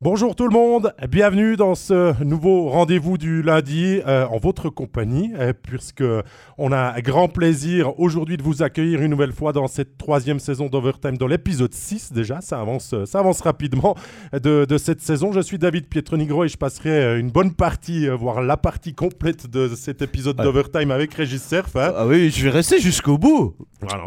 Bonjour tout le monde, bienvenue dans ce nouveau rendez-vous du lundi euh, en votre compagnie, euh, puisque on a grand plaisir aujourd'hui de vous accueillir une nouvelle fois dans cette troisième saison d'Overtime, dans l'épisode 6 déjà, ça avance, ça avance rapidement de, de cette saison. Je suis David Pietronigro et je passerai euh, une bonne partie, euh, voire la partie complète de cet épisode Ouais. d'Overtime avec Régis Surf. hein. Ah oui, je vais rester jusqu'au bout.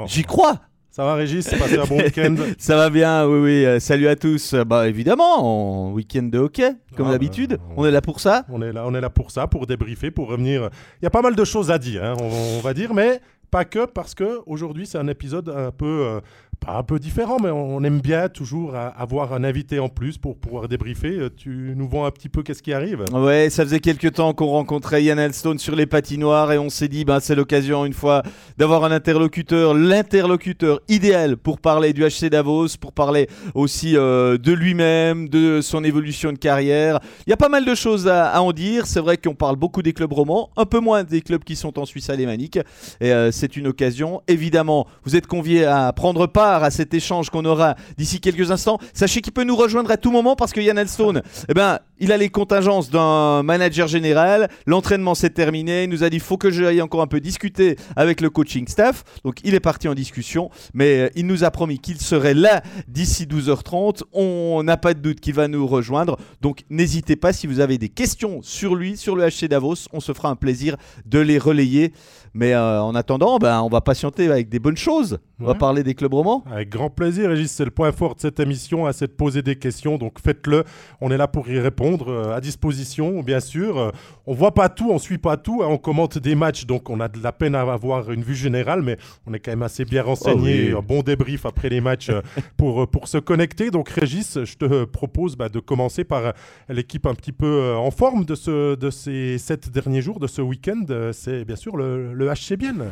J'y crois. Ça va Régis, passez un bon week-end? Ça va bien, oui, oui. euh, salut à tous. Euh, Bah évidemment, en week-end de hockey, comme Ah, d'habitude. bah, on- On est là pour ça. On est là, on est là pour ça, pour débriefer, pour revenir. Il y a pas mal de choses à dire, hein, on, on va dire, mais pas que parce que aujourd'hui c'est un épisode un peu, euh, pas un peu différent, mais on aime bien toujours avoir un invité en plus pour pouvoir débriefer. Euh, Tu nous vois un petit peu qu'est-ce qui arrive? Ouais, ça faisait quelques temps qu'on rencontrait Yann Elstone sur les patinoires et on s'est dit, ben, c'est l'occasion une fois d'avoir un interlocuteur, l'interlocuteur idéal pour parler du HC Davos, pour parler aussi euh, de lui-même, de son évolution de carrière. Il y a pas mal de choses à, à en dire. C'est vrai qu'on parle beaucoup des clubs romans, un peu moins des clubs qui sont en Suisse alémanique. Et euh, c'est une occasion. Évidemment, vous êtes conviés à prendre part à cet échange qu'on aura d'ici quelques instants. Sachez qu'il peut nous rejoindre à tout moment parce que Yann Elstone, eh ben, il a les contingences d'un manager général. L'entraînement s'est terminé. Il nous a dit faut que j'aille encore un peu discuter avec le coaching staff. Donc il est parti en discussion, mais euh, il nous a promis qu'il serait là d'ici 12h30. On n'a pas de doute qu'il va nous rejoindre. Donc n'hésitez pas si vous avez des questions sur lui, sur le HC Davos. On se fera un plaisir de les relayer. Mais euh, en attendant, ben, on va patienter avec des bonnes choses. On va parler des clubs romans. Avec grand plaisir, Régis, c'est le point fort de cette émission, c'est de poser des questions, donc faites-le. On est là pour y répondre, euh, à disposition, bien sûr. Euh, on voit pas tout, on suit pas tout, hein, on commente des matchs, donc on a de la peine à avoir une vue générale, mais on est quand même assez bien renseigné, Oh oui. bon débrief après les matchs euh, pour, pour se connecter. Donc Régis, je te propose bah, de commencer par l'équipe un petit peu en forme de, ce, de ces sept derniers jours, de ce week-end. C'est bien sûr le, le HC Bienne.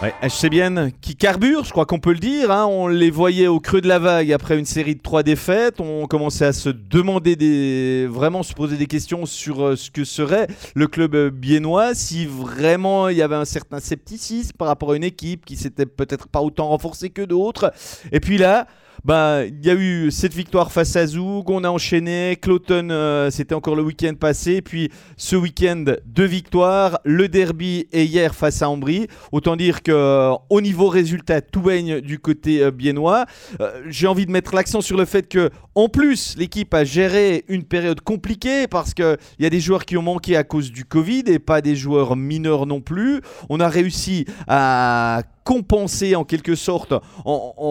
Ouais, HC Bienne qui carbure, je crois qu'on peut le dire. hein. On les voyait au creux de la vague après une série de trois défaites. On commençait à se demander vraiment se poser des questions sur euh, ce que serait le club euh, biennois, si vraiment il y avait un certain scepticisme par rapport à une équipe qui s'était peut-être pas autant renforcée que d'autres. Et puis là. Bah, il y a eu cette victoire face à Zoug, on a enchaîné, Cloton, euh, c'était encore le week-end passé, puis ce week-end, deux victoires, le derby et hier face à Ambry. Autant dire que euh, au niveau résultat, tout baigne du côté euh, biennois. Euh, J'ai envie de mettre l'accent sur le fait que, en plus, l'équipe a géré une période compliquée parce qu'il y a des joueurs qui ont manqué à cause du Covid et pas des joueurs mineurs non plus. On a réussi à compenser en quelque sorte en, en-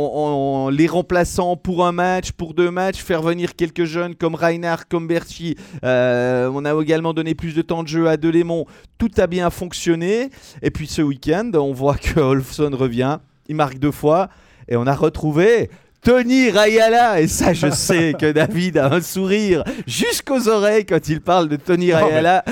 en les remplaçant pour un match, pour deux matchs, faire venir quelques jeunes comme Reinhard, comme Berchi. Euh, on a également donné plus de temps de jeu à Delémont. Tout a bien fonctionné. Et puis ce week-end, on voit que Olfson revient. Il marque deux fois. Et on a retrouvé Tony Rayala. Et ça, je sais que David a un sourire jusqu'aux oreilles quand il parle de Tony Non, mais- Rayala.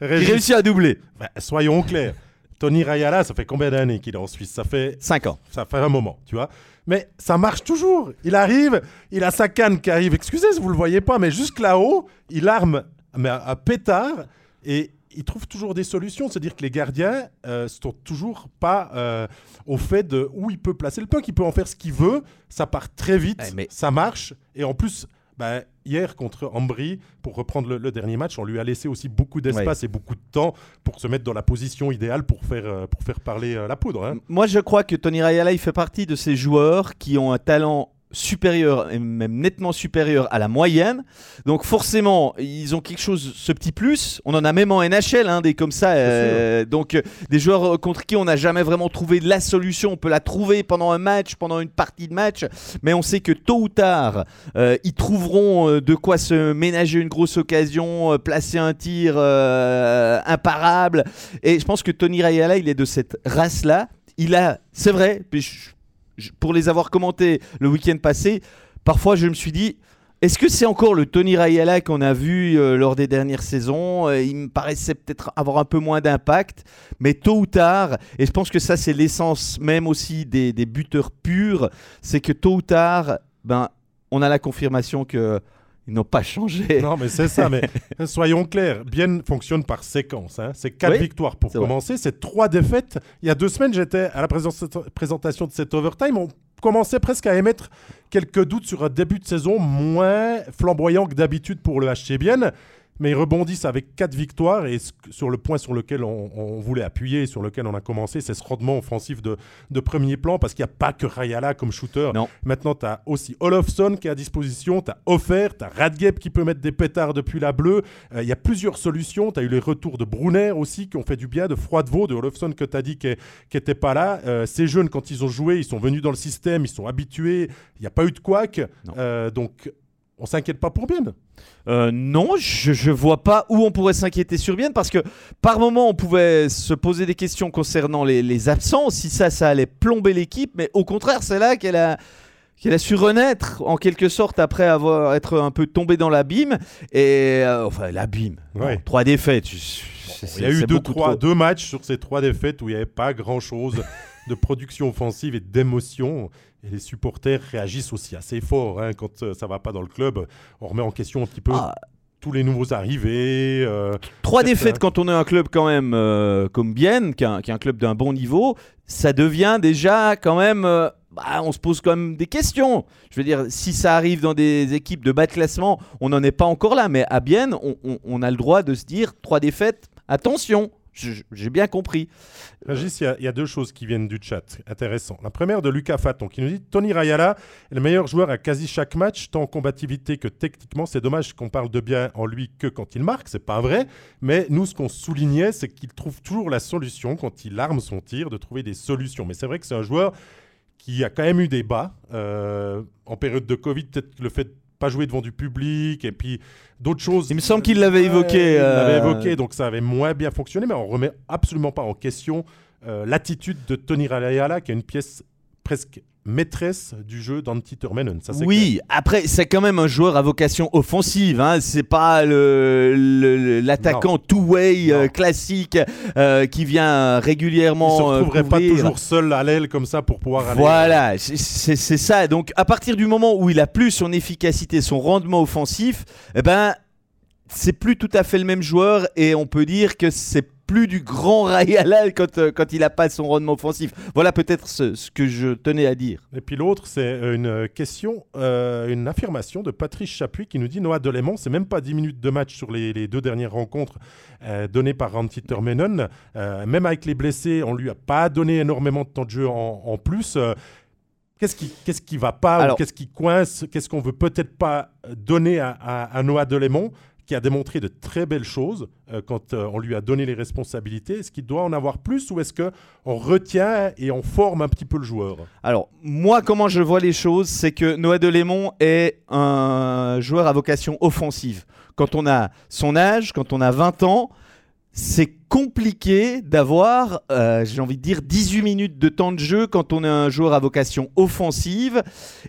Il Régis, réussit à doubler. bah, soyons clairs. Tony Rayala, ça fait combien d'années qu'il est en Suisse? Ça fait 5 ans. ça fait un moment, tu vois. Mais ça marche toujours. Il arrive, il a sa canne qui arrive. Excusez si vous le voyez pas, mais jusque là-haut, il arme mais un, pétard et il trouve toujours des solutions. C'est-à-dire que les gardiens euh, sont toujours pas euh, au fait de où il peut placer le puck. Il peut en faire ce qu'il veut. Ça part très vite, Ouais, mais- ça marche. Et en plus, bah, hier contre Ambry, pour reprendre le, le dernier match, on lui a laissé aussi beaucoup d'espace et beaucoup de temps pour se mettre dans la position idéale pour faire, euh, pour faire parler euh, la poudre. hein. Moi, je crois que Tony Rayala, il fait partie de ces joueurs qui ont un talent supérieur et même nettement supérieur à la moyenne. Donc forcément, ils ont quelque chose, ce petit plus. On en a même en NHL, hein, des comme ça. euh, donc euh, des joueurs euh, contre qui on n'a jamais vraiment trouvé la solution. On peut la trouver pendant un match, pendant une partie de match, mais on sait que tôt ou tard, euh, ils trouveront de quoi se ménager une grosse occasion, placer un tir imparable. Et je pense que Tony Rayala, il est de cette race-là. Il a, c'est vrai, puis je- pour les avoir commentés le week-end passé, parfois je me suis dit, est-ce que c'est encore le Tony Rayala qu'on a vu euh, lors des dernières saisons? Euh, Il me paraissait peut-être avoir un peu moins d'impact, mais tôt ou tard, et je pense que ça c'est l'essence même aussi des, des buteurs purs, c'est que tôt ou tard, ben, on a la confirmation que ils n'ont pas changé. Non, mais c'est ça. Mais soyons clairs, Bien fonctionne par séquence. hein. C'est quatre Oui, victoires pour commencer. C'est trois défaites. Il y a deux semaines, j'étais à la présentation de cet overtime. On commençais presque à émettre quelques doutes sur un début de saison moins flamboyant que d'habitude pour le HC Bienne mais ils rebondissent avec quatre victoires et sur le point sur lequel on, voulait appuyer, sur lequel on a commencé, c'est ce rendement offensif de, premier plan parce qu'il n'y a pas que Rayala comme shooter. Non. Maintenant, tu as aussi Olofsson qui est à disposition, tu as Offer, tu as Radgeb qui peut mettre des pétards depuis la bleue. Euh, il y a plusieurs solutions. Tu as eu les retours de Brunner aussi qui ont fait du bien, de Froidevaux, de Olofsson que tu as dit qui n'était pas là. Euh, ces jeunes, quand ils ont joué, ils sont venus dans le système, ils sont habitués. Il n'y a pas eu de couac. Euh, donc, on s'inquiète pas pour bien. Euh, non, je, ne vois pas où on pourrait s'inquiéter sur bien parce que par moment on pouvait se poser des questions concernant les, absents, si ça, ça allait plomber l'équipe, mais au contraire, c'est là qu'elle a qu'elle a su renaître en quelque sorte après avoir être un peu tombé dans l'abîme et euh, enfin l'abîme. trois défaites. il y a eu deux, trois, deux matchs sur ces trois défaites où il n'y avait pas grand chose de production offensive et d'émotion. Et les supporters réagissent aussi assez fort hein, quand euh, ça va pas dans le club. On remet en question un petit peu ah. tous les nouveaux arrivés. Euh, Trois défaites quand on est un club quand même euh, comme Bienne, qui est, un, club d'un bon niveau, ça devient déjà quand même... Bah, on se pose quand même des questions. Je veux dire, si ça arrive dans des équipes de bas de classement, on n'en est pas encore là. Mais à Bienne, on, on a le droit de se dire, trois défaites, attention j'ai bien compris. Régis, il y, a deux choses qui viennent du chat. Intéressant. La première de Lucas Faton qui nous dit Tony Rayala est le meilleur joueur à quasi chaque match, tant en combativité que techniquement. C'est dommage qu'on parle de bien en lui que quand il marque. C'est pas vrai. Mais nous, ce qu'on soulignait, c'est qu'il trouve toujours la solution quand il arme son tir, de trouver des solutions. Mais c'est vrai que c'est un joueur qui a quand même eu des bas. Euh, en période de Covid, peut-être le fait pas jouer devant du public et puis d'autres choses. Il me semble qu'il l'avait évoqué. Il l'avait euh, évoqué, donc ça avait moins bien fonctionné, mais on remet absolument pas en question euh, l'attitude de Tony Rayala, qui est une pièce presque maîtresse du jeu d'Antti Turmenen. oui, après, c'est quand même un joueur à vocation offensive. Hein. C'est pas l'attaquant two-way euh, classique euh, qui vient régulièrement. Il se retrouverait pas toujours seul à l'aile comme ça pour pouvoir aller. Voilà, c'est ça. Donc, à partir du moment où il a plus son efficacité, son rendement offensif, eh ben, c'est plus tout à fait le même joueur et on peut dire que c'est plus du grand Rayala quand, euh, quand il n'a pas son rendement offensif. Voilà peut-être ce, que je tenais à dire. Et puis l'autre, c'est une question, euh, une affirmation de Patrice Chapuis qui nous dit Noah Delémont, c'est même pas 10 minutes de match sur les, deux dernières rencontres euh, données par Ranty Termenon. même avec les blessés, on lui a pas donné énormément de temps de jeu en, plus. Qu'est-ce qui, qu'est-ce qui va pas Qu'est-ce qui coince? Qu'est-ce qu'on veut peut-être pas donner à, à, Noah Delémont? Qui a démontré de très belles choses euh, quand euh, on lui a donné les responsabilités. Est-ce qu'il doit en avoir plus ou est-ce qu'on retient et on forme un petit peu le joueur? Alors, moi, comment je vois les choses, c'est que Noah Delémont est un joueur à vocation offensive. Quand on a son âge, quand on a 20 ans, c'est compliqué d'avoir, euh, j'ai envie de dire, 18 minutes de temps de jeu quand on est un joueur à vocation offensive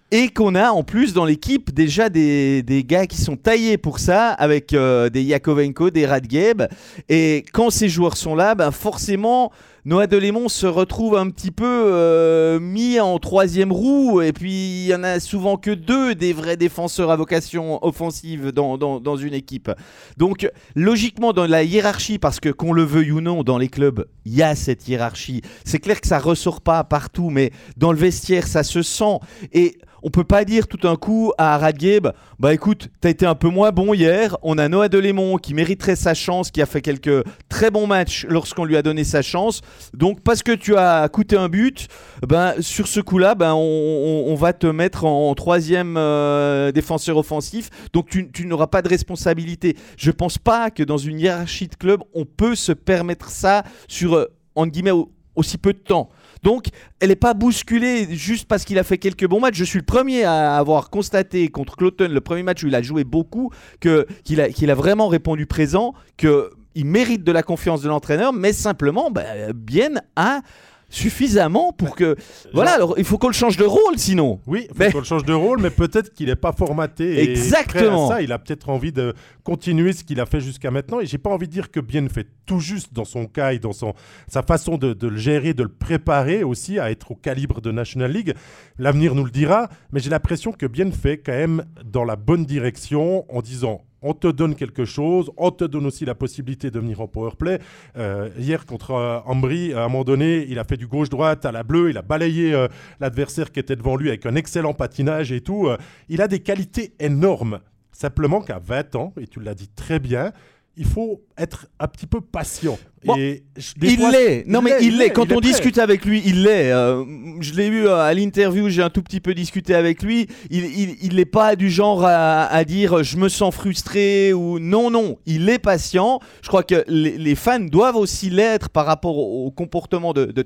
et qu'on a en plus dans l'équipe déjà des, des, gars qui sont taillés pour ça avec euh, des Yakovenko, des Radgeb. Et quand ces joueurs sont là, ben forcément, Noah Delémont se retrouve un petit peu euh, mis en troisième roue, et puis il y en a souvent que deux des vrais défenseurs à vocation offensive dans, dans, une équipe. Donc logiquement dans la hiérarchie, parce que qu'on le veuille ou non, dans les clubs, il y a cette hiérarchie. C'est clair que ça ressort pas partout, mais dans le vestiaire, ça se sent. Et on peut pas dire tout un coup à Radgeb, bah écoute, t'as été un peu moins bon hier. On a Noah Delémont qui mériterait sa chance, qui a fait quelques très bons matchs lorsqu'on lui a donné sa chance. Donc parce que tu as coûté un but, ben sur ce coup-là, ben on, va te mettre en, troisième euh, défenseur offensif. Donc tu, n'auras pas de responsabilité. Je pense pas que dans une hiérarchie de club, on peut se permettre ça sur euh, entre guillemets aussi peu de temps. Donc, elle n'est pas bousculée juste parce qu'il a fait quelques bons matchs. Je suis le premier à avoir constaté contre Cloton, le premier match où il a joué beaucoup, qu'il a, a vraiment répondu présent, qu'il mérite de la confiance de l'entraîneur, mais simplement, ben, bien à suffisamment pour que. Voilà, alors il faut qu'on le change de rôle sinon. Oui, il faut qu'on le change de rôle, mais peut-être qu'il n'est pas formaté. Exactement. ça, il a peut-être envie de continuer ce qu'il a fait jusqu'à maintenant. Et j'ai pas envie de dire que Bien fait tout juste dans son cas et dans son, sa façon de, le gérer, de le préparer aussi à être au calibre de National League. L'avenir nous le dira, mais j'ai l'impression que Bien fait quand même dans la bonne direction en disant on te donne quelque chose, on te donne aussi la possibilité de venir en power play. Euh, hier contre euh, Ambry, à un moment donné, il a fait du gauche-droite à la bleue, il a balayé euh, l'adversaire qui était devant lui avec un excellent patinage et tout. il a des qualités énormes. Simplement qu'à 20 ans, et tu l'as dit très bien, il faut être un petit peu patient. et il l'est. Non, mais il l'est. Quand on discute avec lui, il l'est. Euh, je l'ai eu euh, à l'interview, j'ai un tout petit peu discuté avec lui. Il n'est pas du genre à, dire je me sens frustré ou non, non. Il est patient. Je crois que les, fans doivent aussi l'être par rapport au, comportement de, de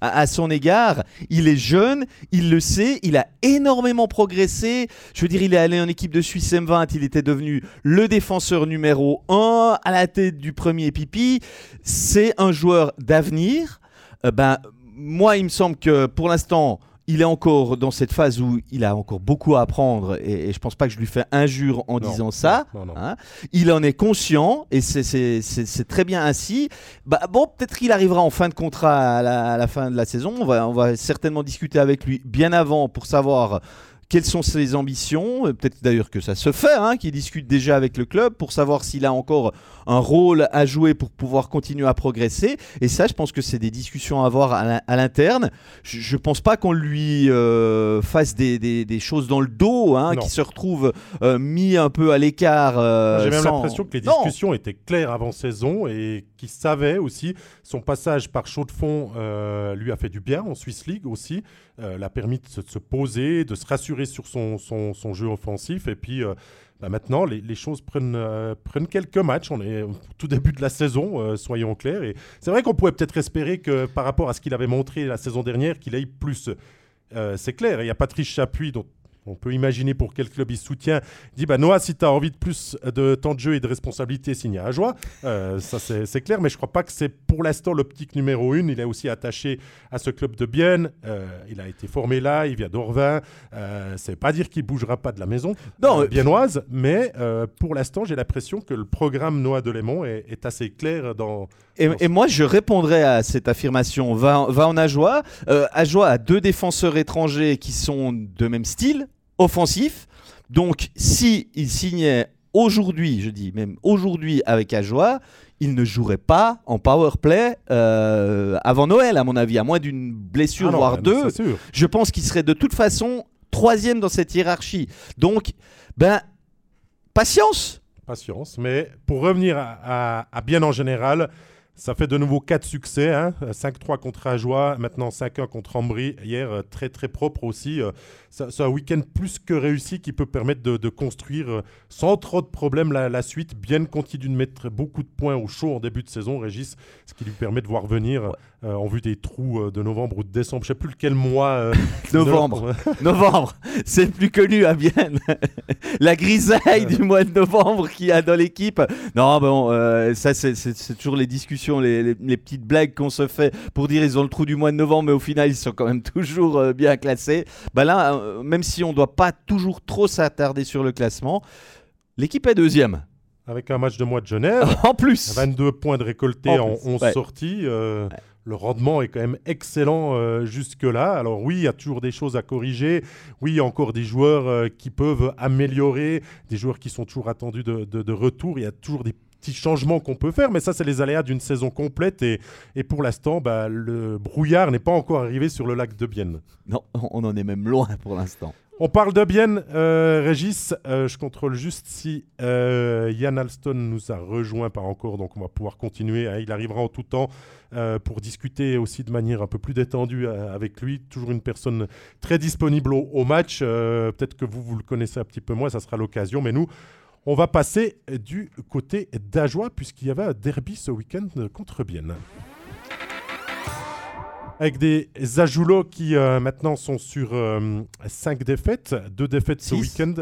à, son égard. Il est jeune, il le sait, il a énormément progressé. Je veux dire, il est allé en équipe de Suisse M20, il était devenu le défenseur numéro 1 à la du premier pipi c'est un joueur d'avenir. Euh, ben, moi, il me semble que pour l'instant, il est encore dans cette phase où il a encore beaucoup à apprendre et, je je pense pas que je lui fais injure en disant ça. Hein. Il en est conscient et c'est très bien ainsi. Bah, bon, peut-être qu'il arrivera en fin de contrat à la, fin de la saison. On va, on va certainement discuter avec lui bien avant pour savoir quelles sont ses ambitions? Peut-être d'ailleurs que ça se fait, hein, qu'il discute déjà avec le club pour savoir s'il a encore un rôle à jouer pour pouvoir continuer à progresser. Et ça, je pense que c'est des discussions à avoir à l'interne. Je ne pense pas qu'on lui euh, fasse des, choses dans le dos, hein, qui se retrouve euh, mis un peu à l'écart. Euh, J'ai même l'impression que les discussions étaient claires avant saison et qu'il savait aussi. Son passage par Chaud de Fond lui a fait du bien en Swiss League aussi. l'a permis de se, poser, de se rassurer sur son, jeu offensif. Et puis euh, bah, maintenant, les, choses prennent, euh, quelques matchs. On est au tout début de la saison, euh, soyons clairs. Et c'est vrai qu'on pouvait peut-être espérer que par rapport à ce qu'il avait montré la saison dernière, qu'il aille plus. c'est clair. Il y a Patrice Chapuis, dont on peut imaginer pour quel club il soutient. Il dit bah Noah, si tu as envie de plus de temps de jeu et de responsabilité, signe à joie. Euh, ça, c'est clair, mais je crois pas que c'est pour l'instant l'optique numéro une. Il est aussi attaché à ce club de Bienne. Euh, il a été formé là, il vient d'Orvin. Euh, c'est pas dire qu'il bougera pas de la maison non, biennoise, mais pour l'instant, j'ai l'impression que le programme Noah Delémont est, est assez clair dans. Et, moi, je répondrai à cette affirmation. Va, va en Ajoie. Ajoie a deux défenseurs étrangers qui sont de même style offensif. Donc, si il signait aujourd'hui, je dis même aujourd'hui avec Ajoie, il ne jouerait pas en power play euh, avant Noël, à mon avis, à moins d'une blessure, ah voire deux. Je pense qu'il serait de toute façon troisième dans cette hiérarchie. Donc, ben, patience. Patience, mais pour revenir à bien en général, ça fait de nouveau 4 succès, 5-3 hein. contre Ajoie, maintenant 5-1 contre Ambry. Hier, euh, très très propre aussi. Euh, c'est un week-end plus que réussi qui peut permettre de, construire euh, sans trop de problèmes la, suite. Bien continue de mettre beaucoup de points au chaud en début de saison, Régis, ce qui lui permet de voir venir en vue des trous de novembre ou de décembre. Je ne sais plus lequel mois. novembre. novembre. C'est plus connu à Vienne. la grisaille du mois de novembre qu'il y a dans l'équipe. Non, bon, ça c'est toujours les discussions les, petites blagues qu'on se fait pour dire ils ont le trou du mois de novembre, mais au final ils sont quand même toujours euh, bien classés. Bah là, euh, même si on ne doit pas toujours trop s'attarder sur le classement, l'équipe est deuxième. Avec un match de mois de Genève. en plus 22 points de récoltés en, 11 sorties. Euh, le rendement est quand même excellent jusque-là. Alors oui, il y a toujours des choses à corriger. Oui, il y a encore des joueurs qui peuvent améliorer, des joueurs qui sont toujours attendus de, retour. Il y a toujours des petits changements qu'on peut faire, mais ça, c'est les aléas d'une saison complète. Et, et pour l'instant, bah, le brouillard n'est pas encore arrivé sur le lac de Bienne. Non, on en est même loin pour l'instant. On parle de Bienne, euh, Régis. Euh, je contrôle juste si euh, Yann Alston nous a rejoint, pas encore, donc on va pouvoir continuer. Hein. il arrivera en tout temps pour discuter aussi de manière un peu plus détendue avec lui. Toujours une personne très disponible au, au match. Peut-être que vous, vous le connaissez un petit peu moins, ça sera l'occasion. Mais nous, on va passer du côté d'Ajoie, puisqu'il y avait un derby ce week-end contre Bienne. Avec des Ajoulots qui euh, maintenant sont sur 5 euh, défaites, 2 défaites ce week-end.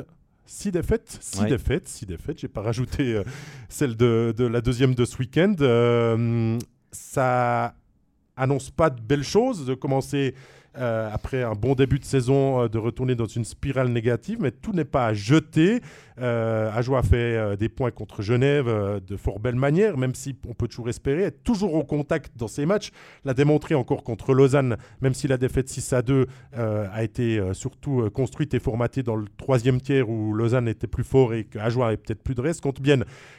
6 défaites 6 défaites, 6 défaites. J'ai pas rajouté euh, celle de, la deuxième de ce week-end. ça annonce pas de belles choses, de commencer euh, après un bon début de saison, euh, de retourner dans une spirale négative, mais tout n'est pas à jeter. Euh, Ajoie a fait euh, des points contre Genève de fort belle manière, même si on peut toujours espérer être toujours au contact dans ces matchs. L'a démontré encore contre Lausanne, même si la défaite 6 à 2 a été surtout construite et formatée dans le troisième tiers où Lausanne était plus fort et qu'Ajoie avait peut-être plus de reste. Contre bien,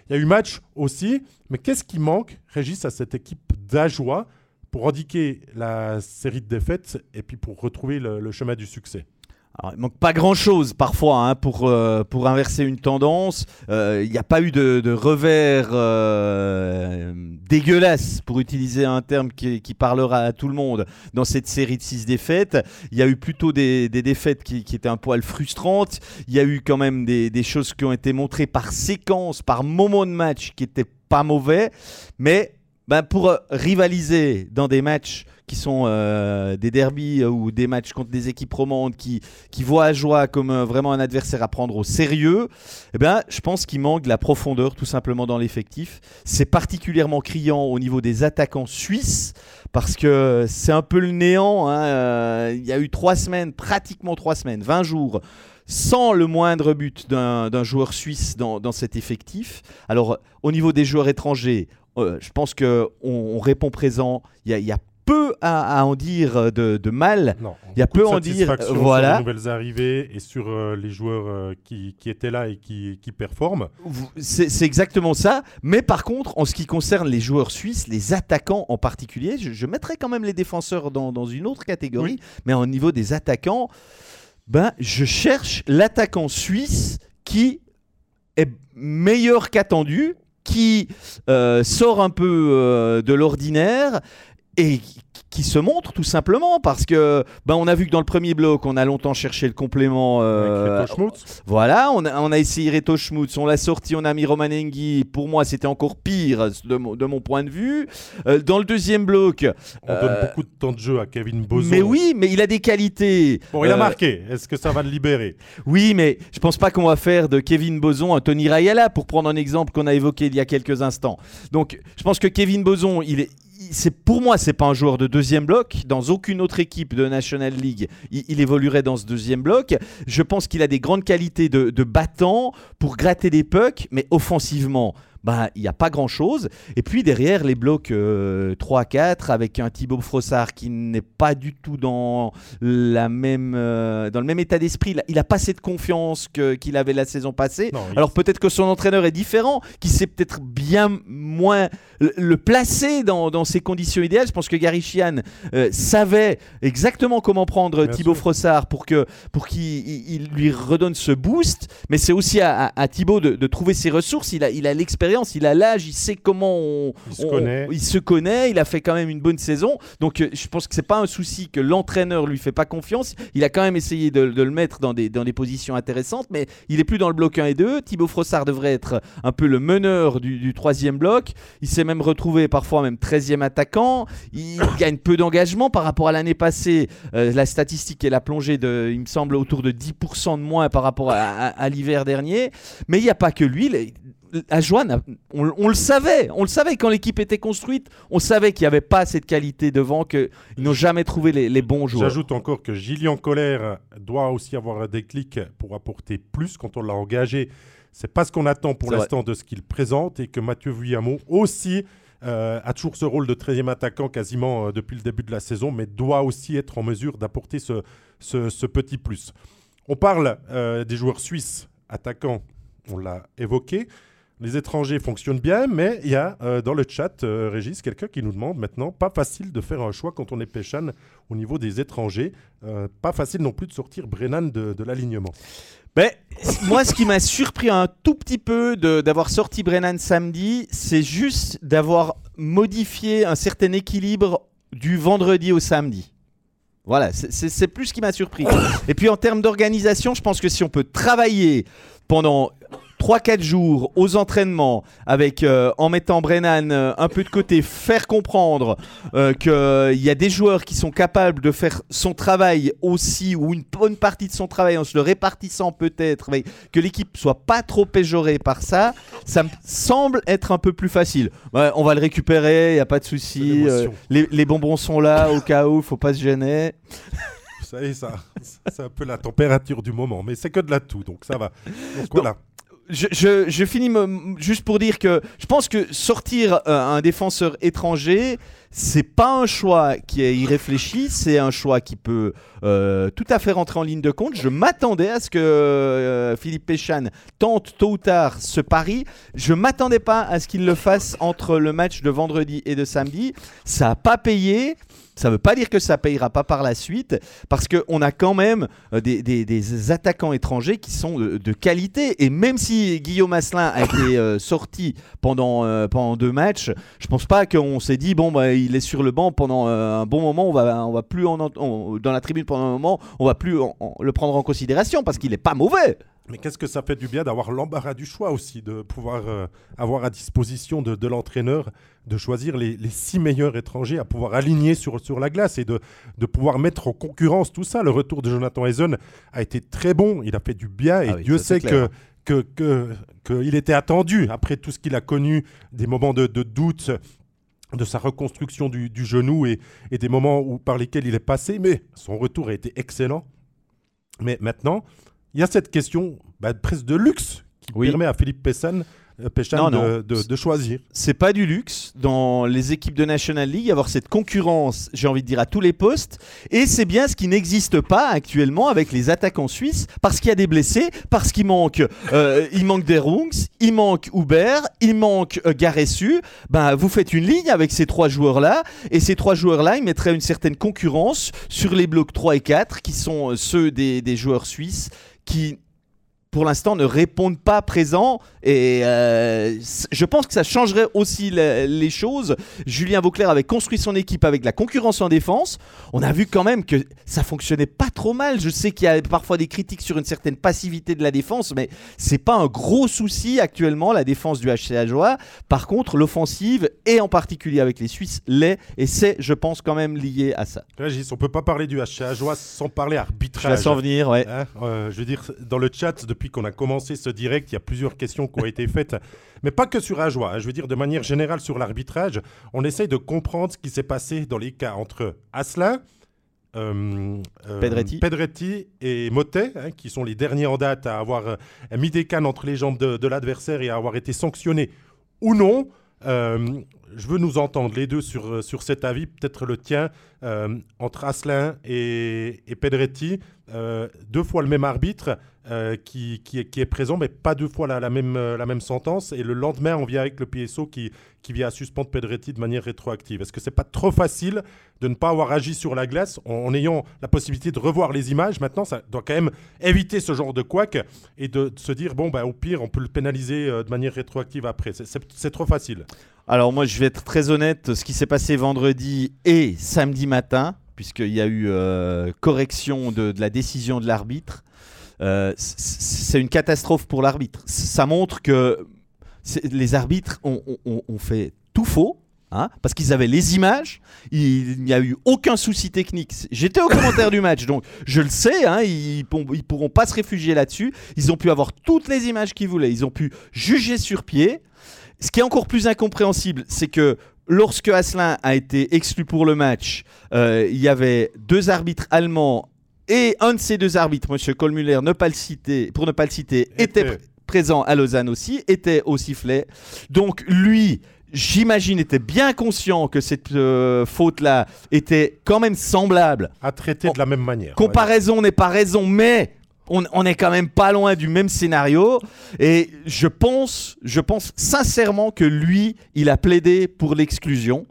il y a eu match aussi, mais qu'est-ce qui manque, Régis, à cette équipe d'Ajoie pour indiquer la série de défaites et puis pour retrouver le, chemin du succès alors, il manque pas grand chose parfois hein, pour, euh, pour inverser une tendance. Euh, il n'y a pas eu de, revers euh, dégueulasse, pour utiliser un terme qui, parlera à tout le monde, dans cette série de six défaites. Il y a eu plutôt des, défaites qui, étaient un poil frustrantes. Il y a eu quand même des, des choses qui ont été montrées par séquence, par moment de match qui n'étaient pas mauvais. Mais ben, pour euh, rivaliser dans des matchs qui sont euh, des derbies euh, ou des matchs contre des équipes romandes qui, qui voient à joie comme vraiment un adversaire à prendre au sérieux, eh ben, je pense qu'il manque de la profondeur tout simplement dans l'effectif. C'est particulièrement criant au niveau des attaquants suisses parce que c'est un peu le néant. Hein, il y a eu trois semaines, pratiquement trois semaines, 20 jours sans le moindre but d'un joueur suisse dans, dans, cet effectif. Alors, au niveau des joueurs étrangers, euh, je pense qu'on on répond présent. Il y, a peu à, en dire de, mal. Il y a peu à en dire. Voilà. Sur les nouvelles arrivées et sur euh, les joueurs euh, qui, étaient là et qui, performent. C'est exactement ça. Mais par contre, en ce qui concerne les joueurs suisses, les attaquants en particulier, je, mettrais quand même les défenseurs dans, une autre catégorie. Mais au niveau des attaquants, ben, je cherche l'attaquant suisse qui est meilleur qu'attendu qui euh, sort un peu euh, de l'ordinaire et qui se montre tout simplement parce que ben on a vu que dans le premier bloc on a longtemps cherché le complément euh, voilà on a, on a essayé Reto Schmutz on l'a sorti on a mis Romanenghi pour moi c'était encore pire de, de, mon point de vue. Euh, dans le deuxième bloc on donne euh, beaucoup de temps de jeu à Kevin Boson mais oui mais il a des qualités. Bon il a marqué. Est-ce que ça va le libérer? Oui mais je pense pas qu'on va faire de Kevin Boson un Tony Rayala pour prendre un exemple qu'on a évoqué il y a quelques instants. Donc je pense que Kevin Boson il est c'est pour moi, c'est pas un joueur de deuxième bloc. Dans aucune autre équipe de National League, il, évoluerait dans ce deuxième bloc. Je pense qu'il a des grandes qualités de, de battant pour gratter des pucks, mais offensivement, bah, il n'y a pas grand-chose. Et puis derrière, les blocs 3-4 euh, avec un Thibaut Frossard qui n'est pas du tout dans, la même, euh, dans le même état d'esprit. Il n'a pas cette confiance qu'il avait la saison passée. Alors peut-être que son entraîneur est différent, qui sait peut-être bien moins le, placer dans, dans, ses conditions idéales. Je pense que Gary Chian euh, savait exactement comment prendre Thibaut Frossard pour qu'il pour qu'il lui redonne ce boost. Mais c'est aussi à, à, Thibaut de, de, trouver ses ressources. Il a l'expérience il a l'âge, il sait comment on, il, se connaît. il se connaît, il a fait quand même une bonne saison. Donc euh, je pense que c'est pas un souci que l'entraîneur lui fait pas confiance. Il a quand même essayé de, le mettre dans des, dans des positions intéressantes, mais il est plus dans le bloc 1 et 2. Thibaut Frossard devrait être un peu le meneur du, troisième bloc. Il s'est même retrouvé parfois même 13e attaquant. Il gagne peu d'engagement par rapport à l'année passée. Euh, la statistique, elle a plongé de, il me semble, autour de 10% de moins par rapport à, l'hiver dernier. Mais il n'y a pas que lui à Joanne, on, le savait, on le savait quand l'équipe était construite, on savait qu'il n'y avait pas cette qualité devant, qu'ils n'ont jamais trouvé les, bons joueurs. J'ajoute encore que Gillian Colère doit aussi avoir un déclic pour apporter plus quand on l'a engagé. C'est pas ce qu'on attend pour l'instant de ce qu'il présente et que Mathieu Vuillamont aussi euh, a toujours ce rôle de 13e attaquant quasiment euh, depuis le début de la saison, mais doit aussi être en mesure d'apporter ce, ce, petit plus. On parle euh, des joueurs suisses attaquants, on l'a évoqué. Les étrangers fonctionnent bien, mais il y a euh, dans le chat, euh, Régis, quelqu'un qui nous demande maintenant, pas facile de faire un choix quand on est Péchan au niveau des étrangers. Euh, pas facile non plus de sortir Brennan de, l'alignement. Ben, moi, ce qui m'a surpris un tout petit peu d'avoir sorti Brennan samedi, c'est juste d'avoir modifié un certain équilibre du vendredi au samedi. Voilà, c'est plus ce qui m'a surpris. Et puis en termes d'organisation, je pense que si on peut travailler pendant 3-4 jours aux entraînements, avec euh, en mettant Brennan euh, un peu de côté, faire comprendre euh, qu'il y a des joueurs qui sont capables de faire son travail aussi, ou une bonne partie de son travail en se le répartissant peut-être, mais que l'équipe soit pas trop péjorée par ça, ça me semble être un peu plus facile. On va le récupérer, il n'y a pas de souci. les, les bonbons sont là au cas où, faut pas se gêner. Vous savez, ça, c'est un peu la température du moment, mais c'est que de la toux, donc ça va. Donc voilà. Je, finis juste pour dire que je pense que sortir euh, un défenseur étranger, c'est pas un choix qui est irréfléchi, c'est un choix qui peut euh, tout à fait rentrer en ligne de compte. Je m'attendais à ce que euh, Philippe Péchan tente tôt ou tard ce pari. Je m'attendais pas à ce qu'il le fasse entre le match de vendredi et de samedi. Ça n'a pas payé. Ça ne veut pas dire que ça payera pas par la suite, parce qu'on a quand même euh, des, attaquants étrangers qui sont de, qualité. Et même si Guillaume Asselin a été euh, sorti pendant, euh, pendant deux matchs, je pense pas qu'on s'est dit bon bah il est sur le banc pendant un bon moment, on va va plus en, on- dans la tribune pendant un moment, on va plus le prendre en considération parce qu'il est pas mauvais. Mais qu'est-ce que ça fait du bien d'avoir l'embarras du choix aussi, de pouvoir euh, avoir à disposition de, de l'entraîneur de choisir les, les six meilleurs étrangers à pouvoir aligner sur, sur la glace et de, de pouvoir mettre en concurrence tout ça. Le retour de Jonathan Hazen a été très bon, il a fait du bien et Ah oui, Dieu sait que, que, que, qu'il était attendu après tout ce qu'il a connu, des moments de, de doute de sa reconstruction du, du genou et, et des moments où, par lesquels il est passé, mais son retour a été excellent. Mais maintenant, il y a cette question bah, presque de luxe qui Oui. permet à Philippe Pessan, euh, Péchan Non, de, non. de- de choisir. c'est pas du luxe dans les équipes de National League avoir cette concurrence, j'ai envie de dire à tous les postes et c'est bien ce qui n'existe pas actuellement avec les attaquants suisses parce qu'il y a des blessés, parce qu'il manque euh, il manque des Rungs, il manque Huber, il manque euh, Garessu. Ben vous faites une ligne avec ces trois joueurs là et ces trois joueurs là, ils mettraient une certaine concurrence sur les blocs 3 et 4 qui sont euh, ceux des, des joueurs suisses qui pour l'instant ne répondent pas présents et euh, je pense que ça changerait aussi la- les choses. Julien Vauclair avait construit son équipe avec la concurrence en défense. On a vu quand même que ça fonctionnait pas trop mal. Je sais qu'il y a parfois des critiques sur une certaine passivité de la défense, mais c'est pas un gros souci actuellement la défense du HCA Joie. Par contre, l'offensive et en particulier avec les Suisses l'est et c'est, je pense, quand même lié à ça. Régis, on peut pas parler du HCA Joie sans parler Je arbitrage. la sens venir, ouais. Hein, euh, je veux dire, dans le chat, depuis qu'on a commencé ce direct, il y a plusieurs questions qui ont été faites, mais pas que sur Ajoie. hein. Je veux dire, de manière générale, sur l'arbitrage, on essaye de comprendre ce qui s'est passé dans les cas entre Asselin, euh, euh, Pedretti. Pedretti et Motet, hein, qui sont les derniers en date à avoir euh, mis des cannes entre les jambes de, de l'adversaire et à avoir été sanctionnés ou non. Je veux nous entendre les deux sur, sur cet avis, peut-être le tien, entre Asselin et, et Pedretti. deux fois le même arbitre euh, qui, qui, qui est présent, mais pas deux fois la, la même, euh, la même sentence. Et le lendemain, on vient avec le PSO qui, qui vient à suspendre Pedretti de manière rétroactive. Est-ce que c'est pas trop facile de ne pas avoir agi sur la glace en, ayant la possibilité de revoir les images? Maintenant, ça doit quand même éviter ce genre de couac et de, se dire, bon, bah, au pire, on peut le pénaliser euh, de manière rétroactive après. C'est trop facile. Alors moi je vais être très honnête, ce qui s'est passé vendredi et samedi matin, puisqu'il y a eu euh, correction de, de la décision de l'arbitre, euh, c'est une catastrophe pour l'arbitre. Ça montre que les arbitres ont, fait tout faux. hein, parce qu'ils avaient les images, il n'y a eu aucun souci technique. J'étais au commentaire du match, donc je le sais, hein, ils, ils pourront pas se réfugier là-dessus. Ils ont pu avoir toutes les images qu'ils voulaient, ils ont pu juger sur pied. Ce qui est encore plus incompréhensible, c'est que lorsque Asselin a été exclu pour le match, euh, il y avait deux arbitres allemands et un de ces deux arbitres, M. Kohlmüller, ne pas le citer, pour ne pas le citer, était, Était. pr- présent à Lausanne aussi, était au sifflet. Donc lui, j'imagine, était bien conscient que cette euh, faute-là était quand même semblable. À traiter de la même manière. Comparaison n'est pas raison, mais on, on est quand même pas loin du même scénario. Et je pense, je pense sincèrement que lui, il a plaidé pour l'exclusion.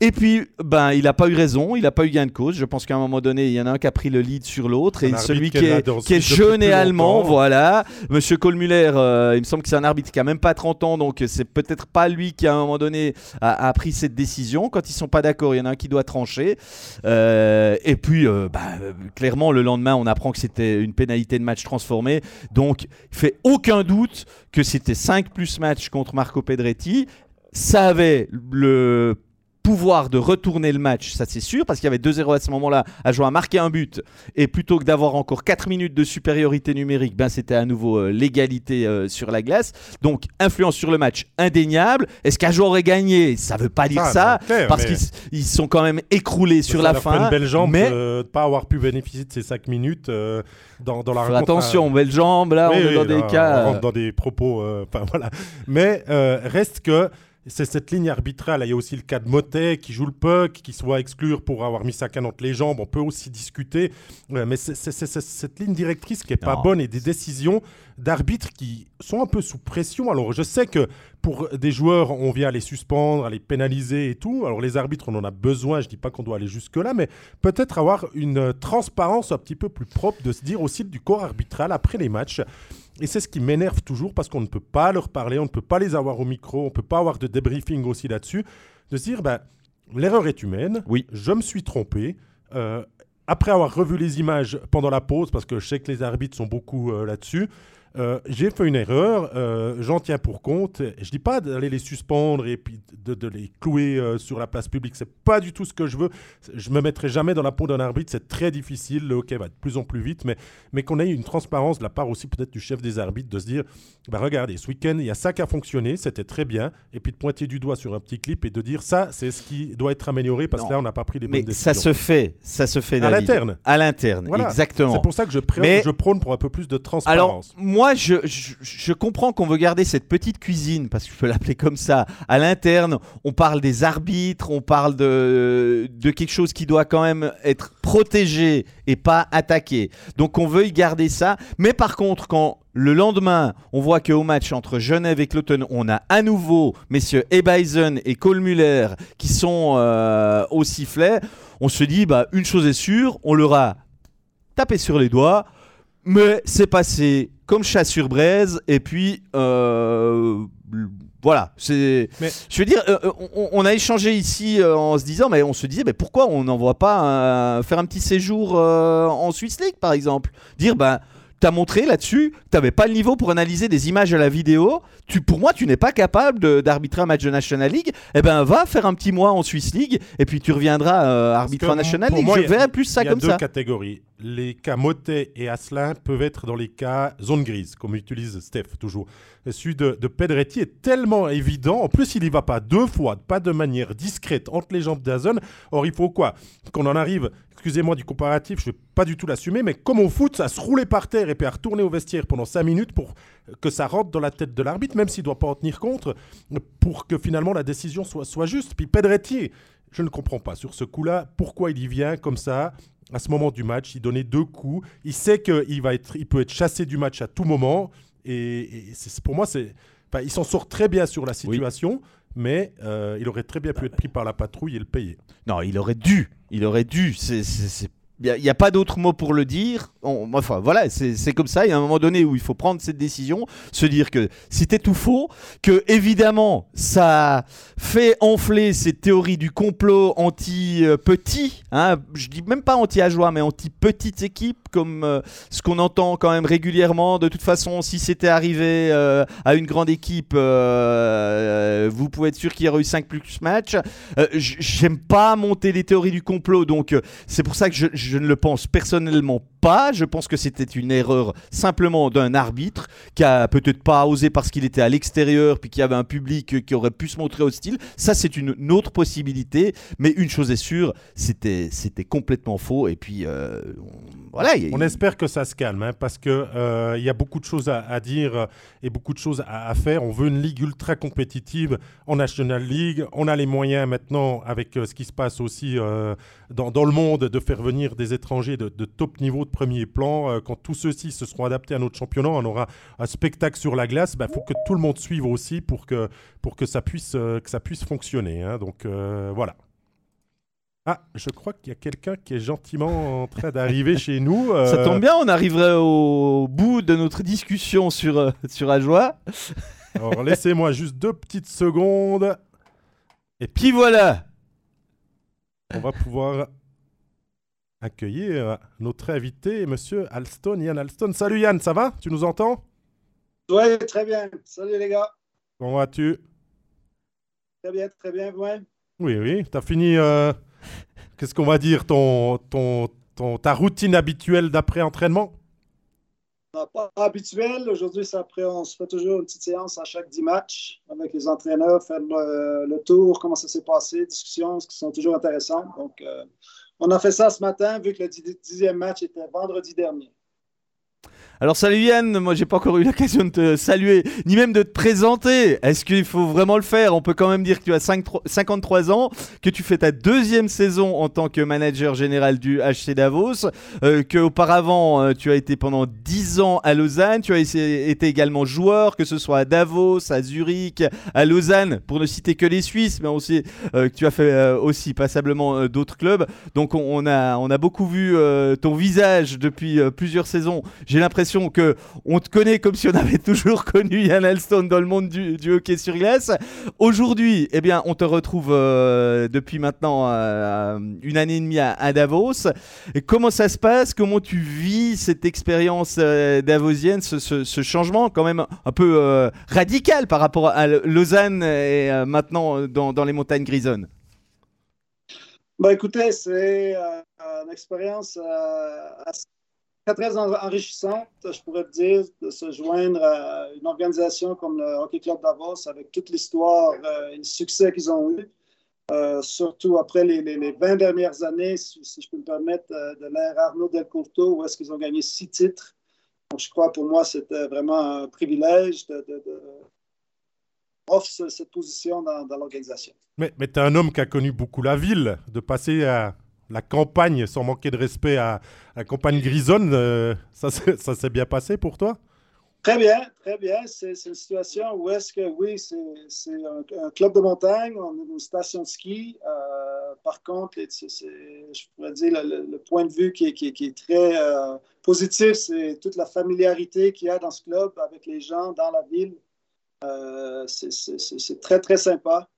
Et puis, ben, il n'a pas eu raison, il n'a pas eu gain de cause. Je pense qu'à un moment donné, il y en a un qui a pris le lead sur l'autre. Et celui qui est, qui est jeune et allemand, voilà. Monsieur Kohlmüller, euh, il me semble que c'est un arbitre qui a même pas 30 ans, donc c'est peut-être pas lui qui, à un moment donné, a, pris cette décision. Quand ils sont pas d'accord, il y en a un qui doit trancher. Euh, et puis, euh, bah, clairement, le lendemain, on apprend que c'était une pénalité de match transformée. Donc, il fait aucun doute que c'était 5 plus match contre Marco Pedretti. Ça avait le pouvoir de retourner le match, ça c'est sûr, parce qu'il y avait 2-0 à ce moment-là, à jouer à marquer un but, et plutôt que d'avoir encore 4 minutes de supériorité numérique, ben c'était à nouveau euh, l'égalité euh, sur la glace. Donc influence sur le match indéniable. Est-ce qu'Ajo aurait gagné? Ça veut pas dire ah, ça, parce qu'ils sont quand même écroulés sur la fin. une belle jambe mais... de ne pas avoir pu bénéficier de ces 5 minutes euh, dans, dans, la rencontre. Attention, belle jambe, là, on est dans des cas... On rentre dans des propos... Enfin voilà. Mais reste que c'est cette ligne arbitrale. Il y a aussi le cas de Motet qui joue le puck, qui soit exclure pour avoir mis sa canne entre les jambes. On peut aussi discuter. mais c'est cette ligne directrice qui n'est pas bonne et des décisions d'arbitres qui sont un peu sous pression. Alors, je sais que pour des joueurs, on vient les suspendre, à les pénaliser et tout. Alors, les arbitres, on en a besoin. Je ne dis pas qu'on doit aller jusque-là, mais peut-être avoir une transparence un petit peu plus propre de se dire aussi du corps arbitral après les matchs. Et c'est ce qui m'énerve toujours parce qu'on ne peut pas leur parler, on ne peut pas les avoir au micro, on ne peut pas avoir de débriefing aussi là-dessus. De se dire, ben, l'erreur est humaine, oui. je me suis trompé. Euh, après avoir revu les images pendant la pause, parce que je sais que les arbitres sont beaucoup euh, là-dessus, euh, j'ai fait une erreur, euh, j'en tiens pour compte. Je dis pas d'aller les suspendre et puis de, les clouer euh, sur la place publique. C'est pas du tout ce que je veux. Je me mettrai jamais dans la peau d'un arbitre. C'est très difficile. Le hockey va de plus en plus vite, mais, mais qu'on ait une transparence de la part aussi peut-être du chef des arbitres de se dire, bah regardez, ce week-end il y a ça qui a fonctionné, c'était très bien, et puis de pointer du doigt sur un petit clip et de dire ça, c'est ce qui doit être amélioré parce que là on n'a pas pris les bonnes mais Ça se fait, ça se fait à l'interne. À l'interne, exactement. C'est pour ça que je, je prône pour un peu plus de transparence. Alors moi je, comprends qu'on veut garder cette petite cuisine, parce que je peux l'appeler comme ça, à l'interne. On parle des arbitres, on parle de, quelque chose qui doit quand même être protégé et pas attaqué. Donc on veut y garder ça. Mais par contre, quand le lendemain, on voit qu'au match entre Genève et Cloton, on a à nouveau messieurs Ebeisen et Kohlmüller qui sont euh, au sifflet, on se dit, bah, une chose est sûre, on leur a tapé sur les doigts mais c'est passé comme chat sur braise. Et puis, euh, voilà. C'est. Je veux dire, euh, on, a échangé ici euh, en se disant, mais on se disait, mais pourquoi on n'envoie pas faire un petit séjour en Swiss League, par exemple? Dire, ben t'as montré là-dessus que t'avais pas le niveau pour analyser des images à la vidéo. Tu, pour moi, tu n'es pas capable d'arbitrer un match de National League. Eh ben, va faire un petit mois en Swiss League et puis tu reviendras euh, arbitrer en National League. Je verrais plus ça comme ça. Il y a deux catégories. Les cas Motet et Asselin peuvent être dans les cas zone grise, comme utilise Steph toujours. Celui de, de Pedretti est tellement évident. En plus, il y va pas deux fois, pas de manière discrète entre les jambes d'Azon. Or, il faut quoi? Qu'on en arrive excusez-moi du comparatif, je ne vais pas du tout l'assumer, mais comme au foot, ça se roulait par terre et puis à retourner au vestiaire pendant 5 minutes pour que ça rentre dans la tête de l'arbitre, même s'il ne doit pas en tenir compte, pour que finalement la décision soit, soit juste. Puis Pedretti, je ne comprends pas sur ce coup-là pourquoi il y vient comme ça. À ce moment du match, il donnait deux coups. Il sait qu'il va être, il peut être chassé du match à tout moment. Et, pour moi, c'est, il s'en sort très bien sur la situation mais euh, il aurait très bien pu être pris par la patrouille et le payer. Non, il aurait dû. Il aurait dû. C'est il n'y a, pas d'autre mot pour le dire. enfin, voilà, c'est comme ça. Il y a un moment donné où il faut prendre cette décision, se dire que c'était tout faux, que évidemment, ça fait enfler cette théorie du complot anti-petit. Hein, je dis même pas anti-ajoie, mais anti-petite équipe, comme euh, ce qu'on entend quand même régulièrement. De toute façon, si c'était arrivé euh, à une grande équipe, euh, vous pouvez être sûr qu'il y aurait eu 5 plus matchs. J'aime pas monter les théories du complot, donc c'est pour ça que je ne le pense personnellement pas. Je pense que c'était une erreur simplement d'un arbitre qui a peut-être pas osé parce qu'il était à l'extérieur puis qu'il y avait un public qui aurait pu se montrer hostile. Ça, c'est une, autre possibilité. Mais une chose est sûre, c'était c'était complètement faux. Et puis euh, voilà. On espère que ça se calme hein, parce que euh, il y a beaucoup de choses à, dire et beaucoup de choses à, faire. On veut une ligue ultra compétitive en National League. On a les moyens maintenant avec euh, ce qui se passe aussi dans, dans le monde de faire venir des étrangers de, top niveau notre premier plan. quand tous ceux-ci se seront adaptés à notre championnat, on aura un spectacle sur la glace. Il bah, faut que tout le monde suive aussi pour que, pour que, ça, puisse, que ça puisse fonctionner. Hein. Donc voilà. Ah, je crois qu'il y a quelqu'un qui est gentiment en train d'arriver chez nous. Ça tombe bien, on arriverait au bout de notre discussion sur, sur Ajoie. Alors laissez-moi juste deux petites secondes. Et puis voilà? On va pouvoir accueillir notre invité, monsieur Alston, Yann Alston. Salut Yann, ça va? Tu nous entends? Oui, très bien. Salut les gars. Comment vas-tu? Très bien, très bien, vous-même? Oui, oui. Tu as fini, euh, qu'est-ce qu'on va dire, ton, ton, ton, ta routine habituelle d'après-entraînement pas habituel. Aujourd'hui, après, on se fait toujours une petite séance à chaque 10 matchs avec les entraîneurs, faire le, tour, comment ça s'est passé, discussions qui sont toujours intéressantes. Donc, euh, on a fait ça ce matin, vu que le dixième match était vendredi dernier. Alors salut Yann, moi j'ai pas encore eu l'occasion de te saluer, ni même de te présenter. Est-ce qu'il faut vraiment le faire? On peut quand même dire que tu as 53 ans, que tu fais ta deuxième saison en tant que manager général du HC Davos, euh, que euh, tu as été pendant 10 ans à Lausanne, tu as été également joueur, que ce soit à Davos, à Zurich, à Lausanne, pour ne citer que les Suisses, mais aussi euh, que tu as fait euh, aussi passablement d'autres clubs. Donc on, a, on a beaucoup vu ton visage depuis plusieurs saisons. J'ai l'impression que on te connaît comme si on avait toujours connu Yann Alstone dans le monde du, hockey sur glace. Aujourd'hui, eh bien, on te retrouve euh, depuis maintenant euh, une année et demie à, Davos. Comment ça se passe? Comment tu vis cette expérience euh, davosienne, ce, changement quand même un peu radical par rapport à Lausanne et maintenant dans, dans, les montagnes grisonnes? Bah écoutez, c'est une expérience assez très, enrichissante, je pourrais dire, de se joindre à une organisation comme le Hockey Club Davos avec toute l'histoire euh, et le succès qu'ils ont eu. Euh, surtout après les, les, 20 dernières années, si, je peux me permettre, euh, de l'ère Arnaud Del Curto, où est-ce qu'ils ont gagné six titres. Donc, je crois pour moi, c'était vraiment un privilège de, de, cette position dans, dans l'organisation. Mais, mais tu es un homme qui a connu beaucoup la ville, de passer à la campagne, sans manquer de respect à, la campagne grisonne, euh, ça, s'est bien passé pour toi? Très bien, très bien. C'est une situation où est-ce que, oui, c'est un, club de montagne, on une station de ski. Euh, par contre, je pourrais dire le, point de vue qui est, qui est, très euh, positif, c'est toute la familiarité qu'il y a dans ce club avec les gens dans la ville. c'est très, très sympa.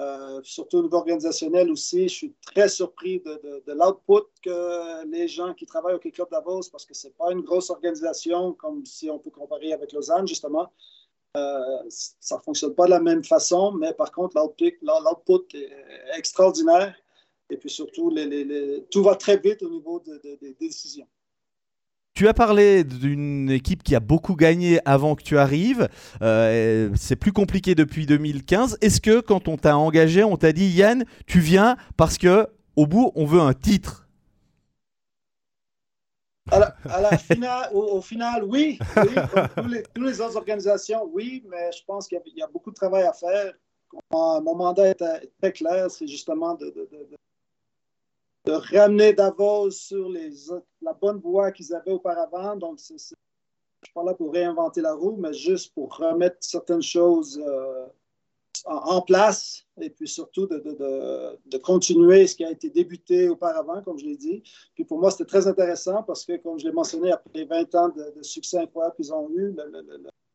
Euh, surtout au niveau organisationnel aussi, je suis très surpris de, l'output que les gens qui travaillent au Club Davos, parce que ce n'est pas une grosse organisation comme si on peut comparer avec Lausanne, justement. Euh, ça ne fonctionne pas de la même façon, mais par contre, l'output est extraordinaire. Et puis surtout, tout va très vite au niveau des décisions. Tu as parlé d'une équipe qui a beaucoup gagné avant que tu arrives. Euh, c'est plus compliqué depuis 2015. Est-ce que quand on t'a engagé, on t'a dit Yann, tu viens parce que au bout, on veut un titre? À la, finale, au, final, oui. oui toutes les autres organisations, oui, mais je pense qu'il y, a beaucoup de travail à faire. Mon, mandat est très clair, c'est justement de ramener Davos sur la bonne voie qu'ils avaient auparavant. Donc, je ne suis pas là pour réinventer la roue, mais juste pour remettre certaines choses euh, en, place et puis surtout de, de, de, continuer ce qui a été débuté auparavant, comme je l'ai dit. Puis pour moi, c'était très intéressant parce que, comme je l'ai mentionné, après les 20 ans de, succès incroyable qu'ils ont eu,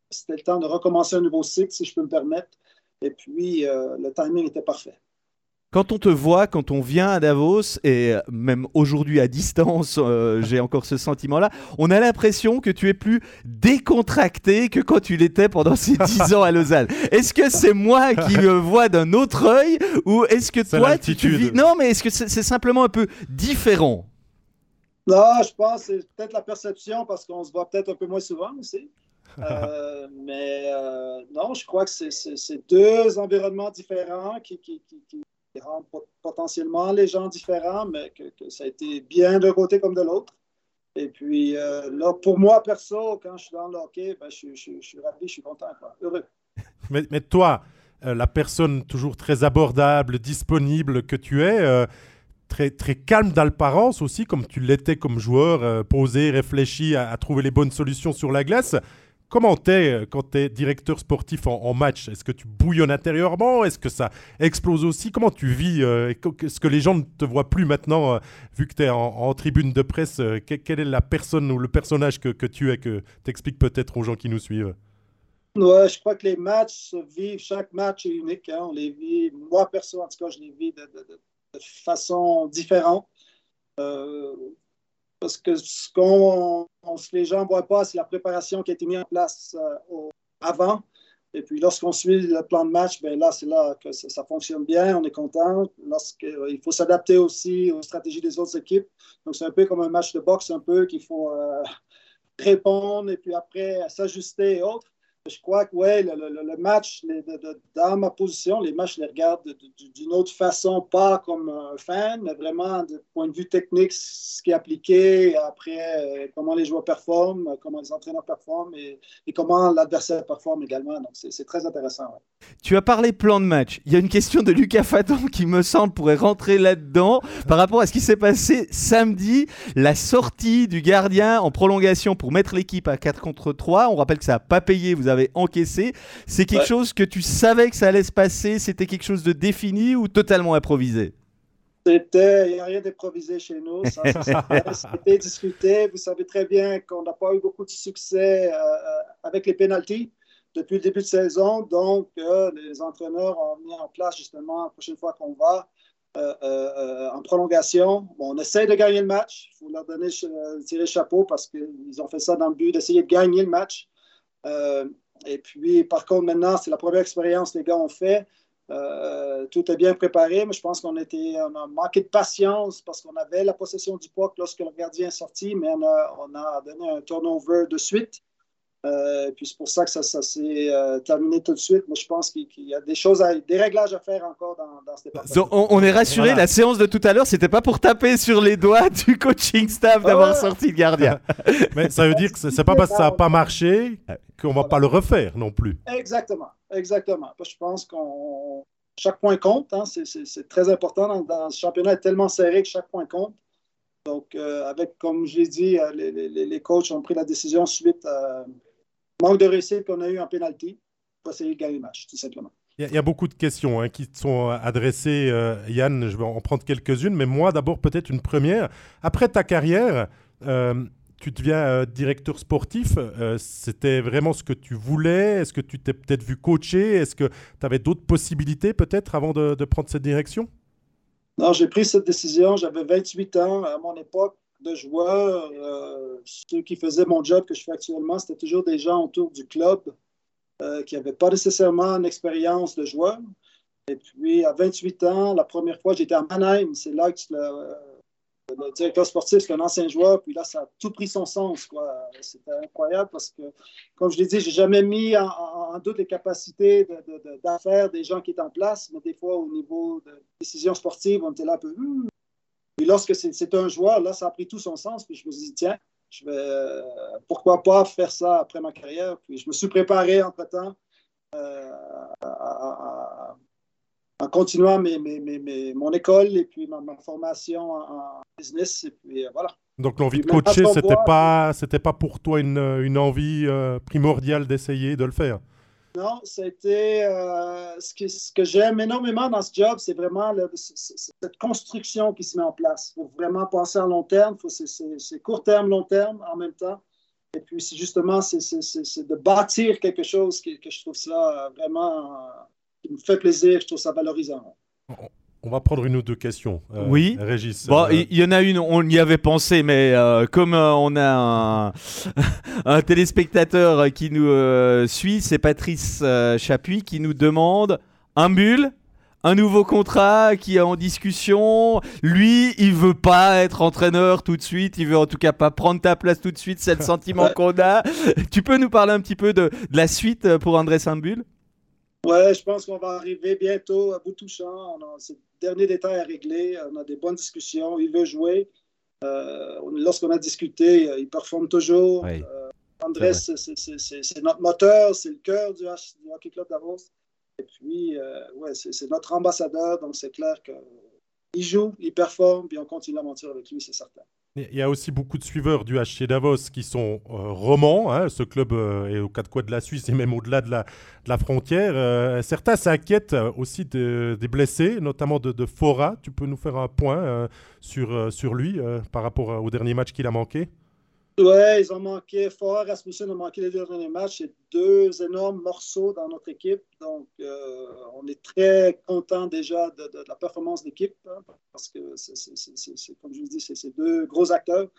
c'était le temps de recommencer un nouveau cycle, si je peux me permettre. Et puis, euh, le timing était parfait. Quand on te voit, quand on vient à Davos, et même aujourd'hui à distance, euh, j'ai encore ce sentiment-là, on a l'impression que tu es plus décontracté que quand tu l'étais pendant ces 10 ans à Lausanne. Est-ce que c'est moi qui le vois d'un autre œil ou est-ce que toi, tu, tu, vis... Non, mais est-ce que c'est simplement un peu différent? Non, je pense que c'est peut-être la perception parce qu'on se voit peut-être un peu moins souvent aussi. Euh, mais euh, non, je crois que c'est deux environnements différents qui, qui, qui, qui rendent potentiellement les gens différents, mais que, ça a été bien d'un côté comme de l'autre. Et puis, euh, là, pour moi, perso, quand je suis dans le hockey, ben, je, suis ravi, je suis content, heureux. Mais, mais toi, euh, la personne toujours très abordable, disponible que tu es, euh, très, très calme d'apparence aussi, comme tu l'étais comme joueur, posé, réfléchi à, trouver les bonnes solutions sur la glace. Comment t'es euh, quand tu es directeur sportif en, match? Est-ce que tu bouillonnes intérieurement? Est-ce que ça explose aussi? Comment tu vis euh, Est-ce que les gens ne te voient plus maintenant, euh, vu que tu es en, tribune de presse Quelle est la personne ou le personnage que, tu es, que tu expliques peut-être aux gens qui nous suivent? Ouais, je crois que les matchs se vivent, chaque match est unique. Hein. on les vit, moi perso, en tout cas, je les vis de, façon différente. Parce que ce qu'on les gens ne voient pas, c'est la préparation qui a été mise en place euh, avant. Et puis, lorsqu'on suit le plan de match, ben là, c'est là que ça, fonctionne bien, on est content. Lorsqu'il euh, faut s'adapter aussi aux stratégies des autres équipes. Donc, c'est un peu comme un match de boxe, un peu qu'il faut euh, répondre et puis après s'ajuster et autres je crois que ouais, le, match, dans ma position, les matchs, je les regarde d'une autre façon, pas comme un fan, mais vraiment du point de vue technique, ce qui est appliqué, après euh, comment les joueurs performent, comment les entraîneurs performent et, comment l'adversaire performe également. Donc, c'est très intéressant. Tu as parlé plan de match. Il y a une question de Lucas Faton qui me semble pourrait rentrer là-dedans par rapport à ce qui s'est passé samedi, la sortie du gardien en prolongation pour mettre l'équipe à 4 contre 3. On rappelle que ça n'a pas payé, vous avez encaissé. C'est quelque chose que tu savais que ça allait se passer C'était quelque chose de défini ou totalement improvisé? C'était, il n'y a rien d'improvisé chez nous. Ça, a été discuté. Vous savez très bien qu'on n'a pas eu beaucoup de succès euh, euh, avec les pénalties depuis le début de saison. Donc, euh, les entraîneurs ont mis en place justement la prochaine fois qu'on va en prolongation. Bon, on essaie de gagner le match. Il faut leur donner tirer le chapeau parce qu'ils ont fait ça dans le but d'essayer de gagner le match. Et puis, par contre, maintenant, c'est la première expérience que les gars ont fait. Euh, tout est bien préparé, mais je pense qu'on on a manqué de patience parce qu'on avait la possession du puck lorsque le gardien est sorti, mais on a donné un turnover de suite. Euh, puis c'est pour ça que ça, ça s'est euh, terminé tout de suite. Moi, je pense qu'il y a des choses, des réglages à faire encore dans, dans ce département. On, est rassuré, la séance de tout à l'heure, c'était pas pour taper sur les doigts du coaching staff d'avoir sorti le gardien. Mais ça veut dire que c'est pas parce que ça n'a pas marché qu'on va pas le refaire non plus. Exactement, exactement. Je pense qu'on chaque point compte. Hein. c'est très important dans, ce championnat est tellement serré que chaque point compte. Donc, euh, avec, comme je l'ai dit, les, les, les, coachs ont pris la décision suite à manque de réussite qu'on a eu en pénalty pour essayer de gagner le match, tout simplement. Il y, a beaucoup de questions hein, qui sont adressées. Euh, Yann, je vais en prendre quelques-unes, mais moi d'abord peut-être une première. Après ta carrière, euh, tu deviens euh, directeur sportif. C'était vraiment ce que tu voulais? Est-ce que tu t'es peut-être vu coacher? Est-ce que tu avais d'autres possibilités peut-être avant de, de, prendre cette direction? Non, j'ai pris cette décision. J'avais 28 ans à mon époque de joueurs, euh, ceux qui faisaient mon job que je fais actuellement, c'était toujours des gens autour du club euh, qui n'avaient pas nécessairement une expérience de joueur. Et puis, à 28 ans, la première fois, j'étais à Mannheim. C'est là que le, directeur sportif, c'est un ancien joueur. Puis là, ça a tout pris son sens. C'était incroyable parce que, comme je l'ai dit, j'ai jamais mis en, doute les capacités d'affaires des gens qui étaient en place. Mais des fois, au niveau de décision sportive, on était là un peu... Hmm, puis lorsque c'est un joueur, là, ça a pris tout son sens. Puis je me suis dit, tiens, je vais, euh, pourquoi pas faire ça après ma carrière? Puis je me suis préparé entre-temps euh, en continuant mes, mes, mon école et puis ma, formation en, business. Et puis euh, voilà. Donc l'envie de coacher, c'était pas, c'était pas pour toi une, une envie primordiale d'essayer de le faire? Non, c'était euh, ce que, ce que j'aime énormément dans ce job, c'est vraiment cette construction qui se met en place. Il faut vraiment penser à long terme, c'est court terme, long terme en même temps. Et puis, c'est justement, c'est de bâtir quelque chose que, que je trouve ça vraiment, euh, qui me fait plaisir, je trouve ça valorisant. On va prendre une ou deux questions. Euh, oui. Régis. Bon, il y, en a une, on y avait pensé, mais euh, comme euh, on a un, téléspectateur qui nous suit, c'est Patrice Chapuis qui nous demande un bulle. Un nouveau contrat qui est en discussion. Lui, il veut pas être entraîneur tout de suite. Il veut en tout cas pas prendre ta place tout de suite. C'est le sentiment qu'on a. Tu peux nous parler un petit peu de, la suite pour André Saint-Bulle? Ouais, je pense qu'on va arriver bientôt à bout touchant. On derniers détails à régler. On a des bonnes discussions. Il veut jouer. Euh, Lorsqu'on a discuté, il performe toujours. Euh, Andrés, c'est notre moteur, c'est le cœur du, Hockey Club Davos. Et puis, euh, ouais, c'est notre ambassadeur, donc c'est clair que il joue, il performe, puis on continue l'aventure avec lui, c'est certain. Il y a aussi beaucoup de suiveurs du HC Davos qui sont euh, romans. Hein. ce club euh, est aux quatre coins de la Suisse et même au-delà de la, frontière. Euh, certains s'inquiètent aussi des blessés, notamment de, Fora. Tu peux nous faire un point sur lui par rapport au dernier match qu'il a manqué? Ouais, ils ont manqué. Fort Rasmussen a manqué les deux derniers matchs. C'est deux énormes morceaux dans notre équipe. Donc, euh, on est très content déjà de, la performance d'équipe hein, parce que, c'est, comme je vous dis, c'est deux gros acteurs.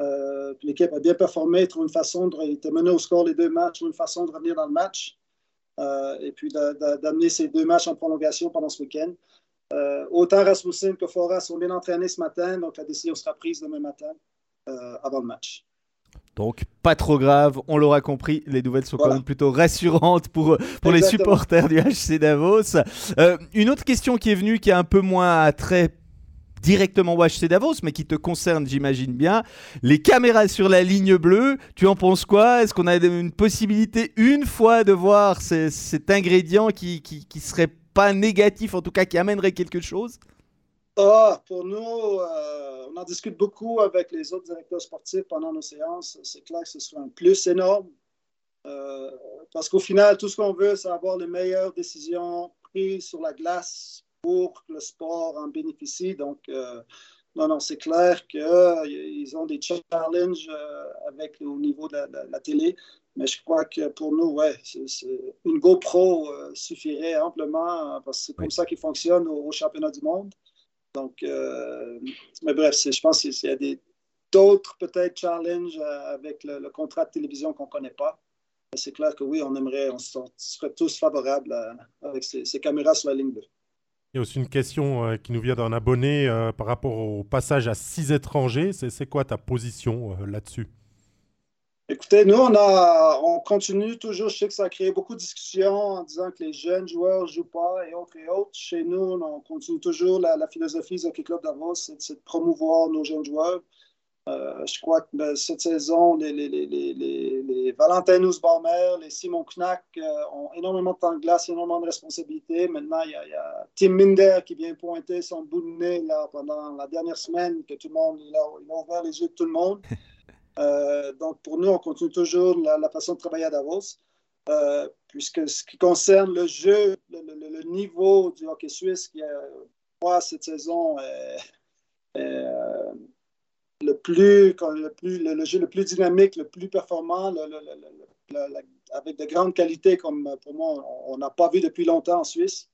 Euh, l'équipe a bien performé, trouve une façon de. Était mené au score les deux matchs, une façon de revenir dans le match. Euh, et puis d'amener ces deux matchs en prolongation pendant ce week-end. autant Rasmussen que Fora sont bien entraînés ce matin, donc la décision sera prise demain matin avant le match. Donc pas trop grave, on l'aura compris, les nouvelles sont quand même plutôt rassurantes pour, pour les supporters du HC Davos. Euh, une autre question qui est venue, qui est un peu moins très directement au HC Davos, mais qui te concerne, j'imagine bien. Les caméras sur la ligne bleue, tu en penses quoi? Est-ce qu'on a une possibilité une fois de voir cet ingrédient qui, qui, qui serait pas négatif, en tout cas qui amènerait quelque chose? Ah, pour nous, euh, on en discute beaucoup avec les autres directeurs sportifs pendant nos séances. C'est clair que ce soit un plus énorme. Euh, parce qu'au final, tout ce qu'on veut, c'est avoir les meilleures décisions prises sur la glace pour que le sport en bénéficie. Donc, euh, non, non, c'est clair qu'ils ont des challenges avec, au niveau de la, télé. Mais je crois que pour nous, ouais, une GoPro suffirait amplement parce que c'est comme ça qu'ils fonctionnent au championnat du monde. Donc, euh, mais bref, je pense qu'il y a d'autres peut-être challenges euh, avec le, contrat de télévision qu'on ne connaît pas. C'est clair que oui, on aimerait, on serait tous favorables avec ces, caméras sur la ligne 2. Il y a aussi une question euh, qui nous vient d'un abonné par rapport au passage à six étrangers. C'est quoi ta position là-dessus? Écoutez, nous, on, a, on continue toujours. Je sais que ça a créé beaucoup de discussions en disant que les jeunes joueurs ne jouent pas et autres et autres. Chez nous, on continue toujours la, philosophie du Hockey Club Davos, c'est de promouvoir nos jeunes joueurs. Euh, je crois que ben, cette saison, les, les, les, les, les Valentin Nussbaumer, les Simon Knack euh, ont énormément de temps de glace, énormément de responsabilités. Maintenant, il y, a, Tim Minder qui vient pointer son bout de nez là, pendant la dernière semaine, que tout le monde, il a ouvert les yeux de tout le monde. Euh, donc, pour nous, on continue toujours la, façon de travailler à Davos, euh, puisque ce qui concerne le jeu, le, niveau du hockey suisse, qui, moi, cette saison, est, euh, le, plus, le, plus, le, jeu le plus dynamique, le plus performant, avec de grandes qualités, comme pour moi, on n'a pas vu depuis longtemps en Suisse.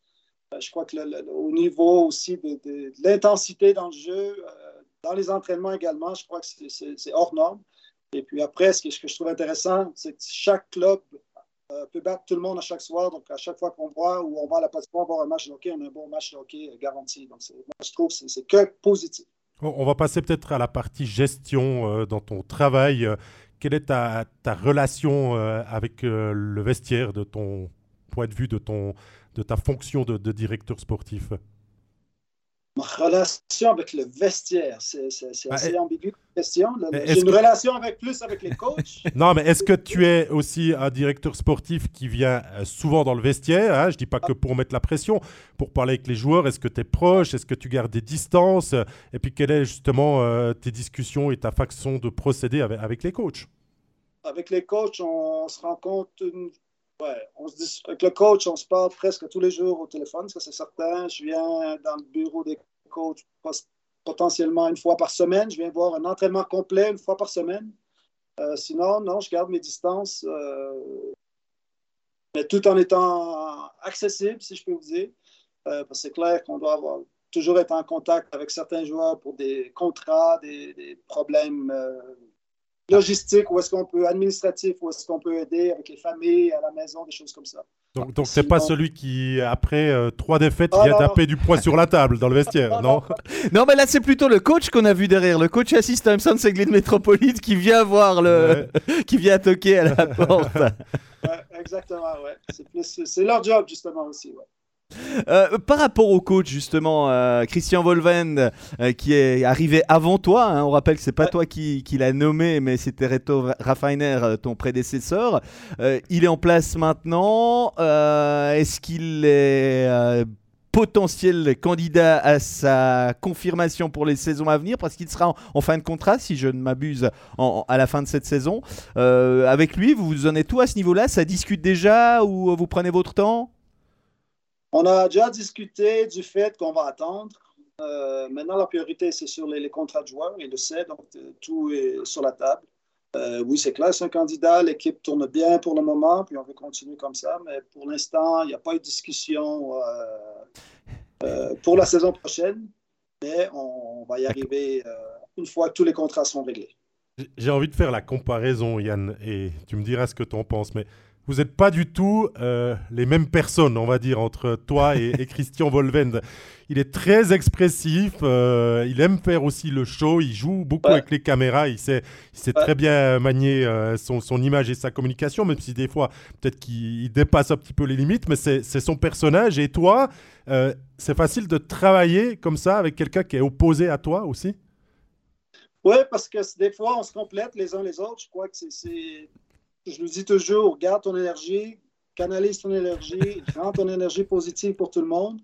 Je crois que au niveau aussi de, l'intensité dans le jeu, dans les entraînements également, je crois que c'est hors norme. Et puis après, ce que, je trouve intéressant, c'est que chaque club euh, peut battre tout le monde à chaque soir. Donc, à chaque fois qu'on voit ou on va à la patinoire voir un match de hockey, on a un bon match de hockey garanti. Donc, je trouve que c'est que positif. On va passer peut-être à la partie gestion euh, dans ton travail. quelle est ta, relation euh, avec le vestiaire de ton point de vue, de, ton, de ta fonction de directeur sportif? Ma relation avec le vestiaire, c'est bah, assez ambigu question. J'ai une relation avec plus avec les coachs. non, mais est-ce que tu es aussi un directeur sportif qui vient euh, souvent dans le vestiaire hein? Je dis pas que pour mettre la pression, pour parler avec les joueurs. Est-ce que tu es proche? Est-ce que tu gardes des distances? Et puis, quelles sont justement euh, tes discussions et ta façon de procéder avec, avec les coachs? Avec les coachs, on, se rend compte Ouais, on se avec le coach, on se parle presque tous les jours au téléphone, ça c'est certain. Je viens dans le bureau des coachs potentiellement une fois par semaine. Je viens voir un entraînement complet une fois par semaine. Euh, sinon, non, je garde mes distances, euh, mais tout en étant accessible, si je peux vous dire. Euh, parce que c'est clair qu'on doit avoir, toujours être en contact avec certains joueurs pour des contrats, des problèmes logistique, où est-ce qu'on peut, administratif, où est-ce qu'on peut aider avec les familles, à la maison, des choses comme ça. Donc, donc c'est pas celui qui, après euh, trois défaites, vient taper du poids sur la table dans le vestiaire, non? Non, mais là, c'est plutôt le coach qu'on a vu derrière. Le coach assistant c'est de Métropolite qui vient voir le. qui vient toquer à la porte. exactement, ouais. C'est leur job, justement, aussi, ouais. Euh, par rapport au coach justement, euh, Christian Volven, euh, qui est arrivé avant toi, hein, on rappelle que c'est pas toi qui, qui l'as nommé, mais c'était Reto Raffiner, ton prédécesseur. il est en place maintenant. Est-ce qu'il est potentiel candidat à sa confirmation pour les saisons à venir? Parce qu'il sera en, fin de contrat, si je ne m'abuse, à la fin de cette saison. Euh, avec lui, vous vous en êtes tout à ce niveau-là? Ça discute déjà ou vous prenez votre temps? On a déjà discuté du fait qu'on va attendre. Euh, maintenant, la priorité, c'est sur les, contrats de joueurs, il le sait, donc euh, tout est sur la table. oui, c'est clair, c'est un candidat. L'équipe tourne bien pour le moment, puis on veut continuer comme ça. Mais pour l'instant, il n'y a pas eu de discussion euh, pour la saison prochaine, mais on, va y arriver euh, une fois que tous les contrats sont réglés. J'ai envie de faire la comparaison, Yann, et tu me diras ce que tu en penses, mais vous n'êtes pas du tout euh, les mêmes personnes, on va dire, entre toi et, Christian Volvend. Il est très expressif, il aime faire aussi le show, il joue beaucoup avec les caméras, il sait, sait très bien manier son, son, image et sa communication, même si des fois, peut-être qu'il dépasse un petit peu les limites, mais c'est son personnage. Et toi, euh, c'est facile de travailler comme ça avec quelqu'un qui est opposé à toi aussi? Oui, parce que des fois, on se complète les uns les autres. Je crois que c'est. Je le dis toujours, garde ton énergie, canalise ton énergie, rends ton énergie positive pour tout le monde.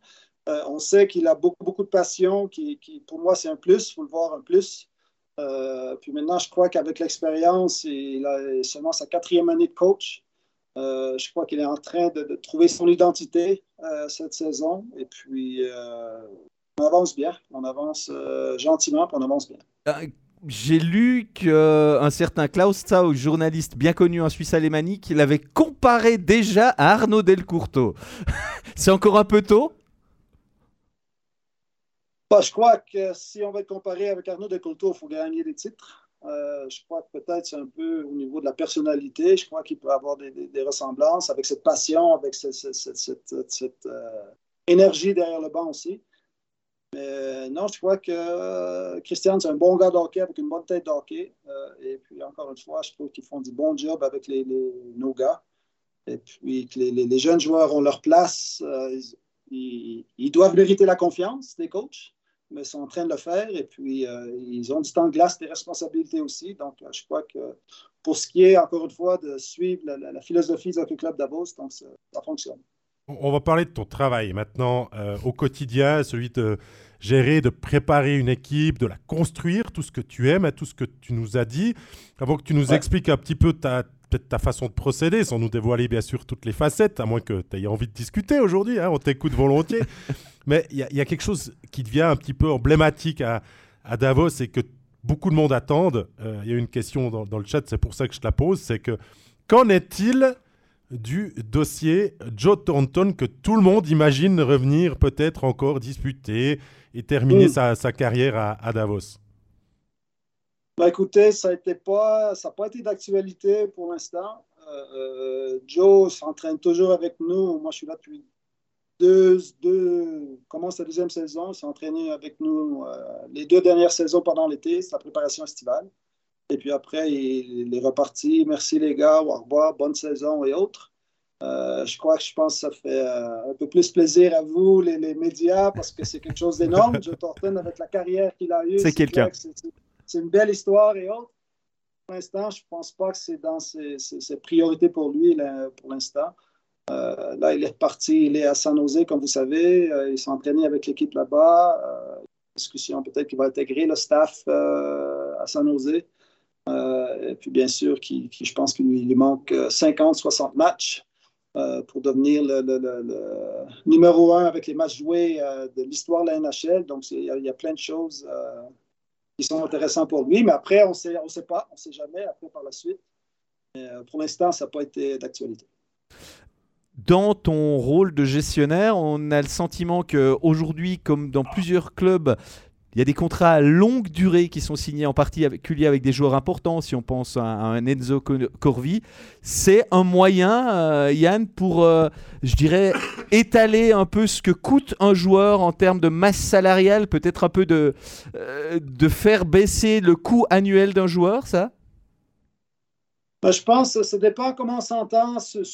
Euh, on sait qu'il a beaucoup, beaucoup de passion, qui, pour moi, c'est un plus, il faut le voir un plus. Euh, puis maintenant, je crois qu'avec l'expérience, il a seulement sa quatrième année de coach. Euh, je crois qu'il est en train de, trouver son identité cette saison. Et puis, on avance bien. On avance gentiment, puis on avance bien. J'ai lu qu'un certain Klaus Tau, journaliste bien connu en Suisse alémanique, l'avait comparé déjà à Arnaud Delcourteau. C'est encore un peu tôt? Bah, Je crois que si on va être comparé avec Arnaud Delcourteau, il faut gagner des titres. Euh, je crois que peut-être c'est un peu au niveau de la personnalité. Je crois qu'il peut avoir des, ressemblances avec cette passion, avec cette, euh, énergie derrière le banc aussi. Mais non, je crois que euh, Christian, c'est un bon gars d'hockey avec une bonne tête d'hockey. et puis, encore une fois, je trouve qu'ils font du bon job avec les, nos gars. Et puis, que les, jeunes joueurs ont leur place. ils, doivent mériter la confiance des coachs mais sont en train de le faire. Et puis, euh, ils ont du temps de glace, des responsabilités aussi. Donc, euh, je crois que pour ce qui est, encore une fois, de suivre la, philosophie du Hockey Club Davos, donc ça, fonctionne. On va parler de ton travail maintenant euh, au quotidien, celui de gérer, de préparer une équipe, de la construire, tout ce que tu aimes, tout ce que tu nous as dit. Avant que tu nous expliques un petit peu ta, peut-être ta façon de procéder, sans nous dévoiler bien sûr toutes les facettes, à moins que tu aies envie de discuter aujourd'hui, hein, on t'écoute volontiers. Mais il y, a quelque chose qui devient un petit peu emblématique à, Davos, c'est que beaucoup de monde attendent. Euh, il y a une question dans, le chat, c'est pour ça que je te la pose, c'est que qu'en est-il du dossier Joe Thornton que tout le monde imagine revenir peut-être encore disputer et terminer sa, carrière à Davos ben, écoutez, ça n'a pas, pas été d'actualité pour l'instant. Euh, euh, Joe s'entraîne toujours avec nous. Moi, je suis là depuis deux, deux commence la deuxième saison. Il s'est entraîné avec nous euh, les deux dernières saisons pendant l'été. C'est la préparation estivale. Et puis après, il, est reparti. Merci les gars, au revoir, bonne saison et autres. je crois que je pense que ça fait un peu plus plaisir à vous, les, les médias, parce que c'est quelque chose d'énorme. Joe Thornton, avec la carrière qu'il a eue, c'est quelqu'un c'est une belle histoire et autres. Pour l'instant, je ne pense pas que c'est dans ses, priorités pour lui pour l'instant. Euh, là, il est reparti, il est à San Jose, comme vous savez. Euh, il s'est entraîné avec l'équipe là-bas. Euh, discussion peut-être qu'il va intégrer le staff à San Jose. Et puis, bien sûr, je pense qu'il lui manque 50-60 matchs pour devenir le, numéro un avec les matchs joués de l'histoire de la NHL. Donc, il y, a plein de choses qui sont intéressants pour lui. Mais après, on ne sait pas, on ne sait jamais après par la suite. Euh, pour l'instant, ça n'a pas été d'actualité. Dans ton rôle de gestionnaire, on a le sentiment qu'aujourd'hui, comme dans plusieurs clubs, il y a des contrats à longue durée qui sont signés en particulier avec des joueurs importants, si on pense à, un Enzo Corvi. C'est un moyen, euh, Yann, pour, euh, je dirais, étaler un peu ce que coûte un joueur en termes de masse salariale, peut-être un peu de, euh, de faire baisser le coût annuel d'un joueur, ça? Ben, je pense que ça dépend comment on s'entend sur,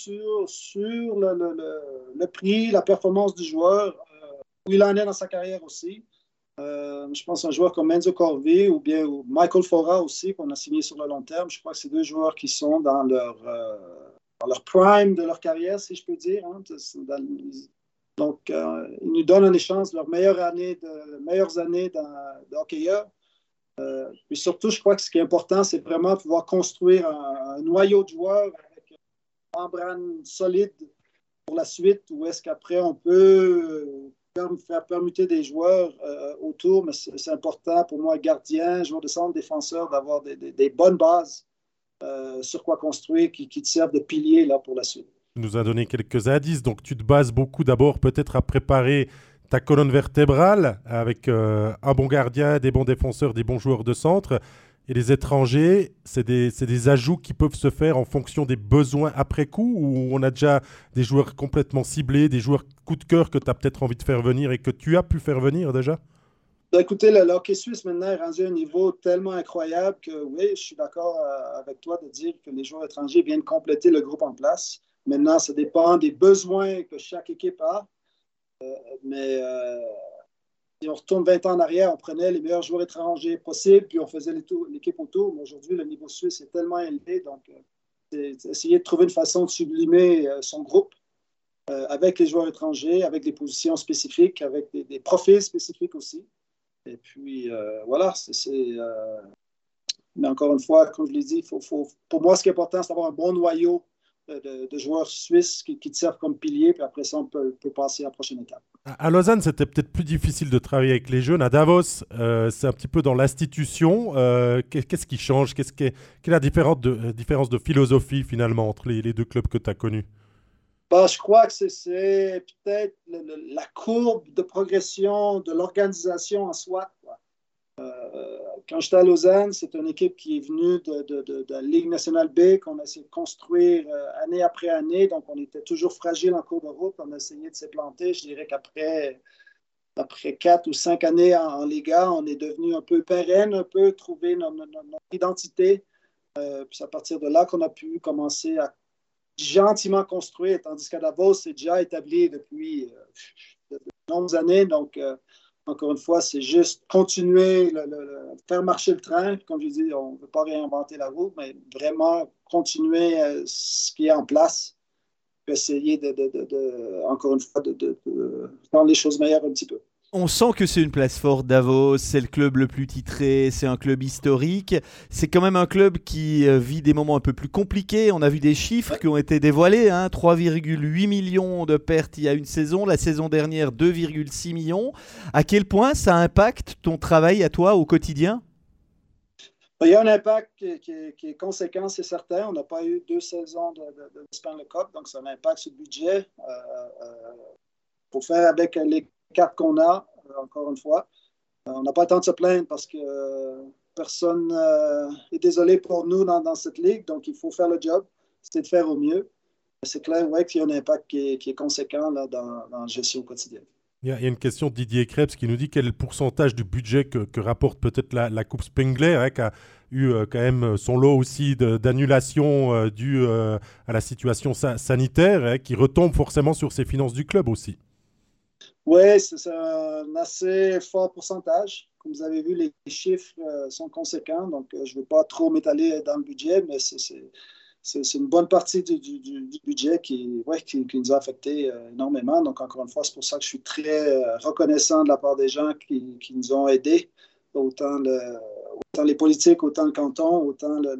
sur le, le, le, prix, la performance du joueur, où il en est dans sa carrière aussi. Euh, je pense à un joueur comme Enzo Corvi ou bien Michael Fora aussi, qu'on a signé sur le long terme. Je crois que c'est deux joueurs qui sont dans leur, euh, leur prime de leur carrière, si je peux dire. Hein. Donc, euh, ils nous donnent en échange leurs meilleures années de, meilleures années de. Euh, puis surtout, je crois que ce qui est important, c'est vraiment pouvoir construire un, noyau de joueurs avec une membrane solide pour la suite, où est-ce qu'après on peut faire permuter des joueurs euh, autour, mais c'est important pour moi, gardien, joueur de centre, défenseur, d'avoir des, bonnes bases euh, sur quoi construire qui, te servent de pilier là, pour la suite. Tu nous as donné quelques indices, donc tu te bases beaucoup d'abord peut-être à préparer ta colonne vertébrale avec euh, un bon gardien, des bons défenseurs, des bons joueurs de centre. Et les étrangers, c'est des, des, ajouts qui peuvent se faire en fonction des besoins après coup ou on a déjà des joueurs complètement ciblés, des joueurs coup de cœur que tu as peut-être envie de faire venir et que tu as pu faire venir déjà? Ben, Écoutez, le, hockey suisse maintenant est rendu à un niveau tellement incroyable que oui, je suis d'accord euh, avec toi de dire que les joueurs étrangers viennent compléter le groupe en place. Maintenant, ça dépend des besoins que chaque équipe a. Euh, mais euh, si on retourne 20 ans en arrière, on prenait les meilleurs joueurs étrangers possibles, puis on faisait l'équipe autour. Mais aujourd'hui, le niveau suisse est tellement élevé, donc euh, c'est essayer de trouver une façon de sublimer euh, son groupe euh, avec les joueurs étrangers, avec des positions spécifiques, avec des, profils spécifiques aussi. Et puis, voilà, c'est. mais encore une fois, comme je l'ai dit, faut, pour moi, ce qui est important, c'est d'avoir un bon noyau de, joueurs suisses qui, te servent comme pilier, puis après ça, on peut, passer à la prochaine étape. À Lausanne, c'était peut-être plus difficile de travailler avec les jeunes. À Davos, euh, c'est un petit peu dans l'institution. Euh, qu'est-ce qui change? Qu'est-ce qui est, Quelle est la différence de, euh, différence de philosophie finalement entre les, deux clubs que tu as connus? Bah, je crois que c'est peut-être la courbe de progression de l'organisation en soi. Quand j'étais à Lausanne, c'est une équipe qui est venue de, la Ligue nationale B, qu'on a essayé de construire euh, année après année. Donc, on était toujours fragile en cours de route. On a essayé de se. Je dirais qu'après après quatre ou cinq années en, Liga, on est devenu un peu pérenne, un peu trouver notre, identité. Euh, puis c'est à partir de là qu'on a pu commencer à gentiment construire, tandis qu'à Davos, c'est déjà établi depuis de, nombreuses années. Donc, encore une fois, c'est juste continuer, le, faire marcher le train. Comme je dis, on ne veut pas réinventer la roue, mais vraiment continuer euh, ce qui est en place, essayer de, encore une fois, de, rendre les choses meilleures un petit peu. On sent que c'est une place forte Davos, c'est le club le plus titré, c'est un club historique. C'est quand même un club qui euh, vit des moments un peu plus compliqués. On a vu des chiffres qui ont été dévoilés 3,8 hein. millions de pertes il y a une saison, la saison dernière 2,6 millions. À quel point ça impacte ton travail à toi au quotidien? Il y a un impact qui, est, conséquent, c'est certain. On n'a pas eu deux saisons de, de, Cup, donc ça a un impact sur le budget. Euh, euh, pour faire avec les cartes qu'on a, euh, encore une fois. Euh, on n'a pas le temps de se plaindre parce que euh, personne est désolé pour nous dans, cette ligue, donc il faut faire le job, c'est de faire au mieux. C'est clair ouais, qu'il y a un impact qui est, conséquent là, dans, la gestion quotidienne. Il y, a, une question de Didier Krebs qui nous dit quel pourcentage du budget que, rapporte peut-être la, Coupe Spengler, hein, qui a eu quand même son lot aussi d'annulation due à la situation sanitaire, hein, qui retombe forcément sur ses finances du club aussi. Oui, c'est un assez fort pourcentage. Comme vous avez vu, les chiffres euh, sont conséquents, donc euh, je ne veux pas trop m'étaler dans le budget, mais c'est une bonne partie du, budget qui, ouais, qui, nous a affecté euh, énormément. Donc, encore une fois, c'est pour ça que je suis très reconnaissant de la part des gens qui, nous ont aidés, autant les politiques, autant le canton, autant le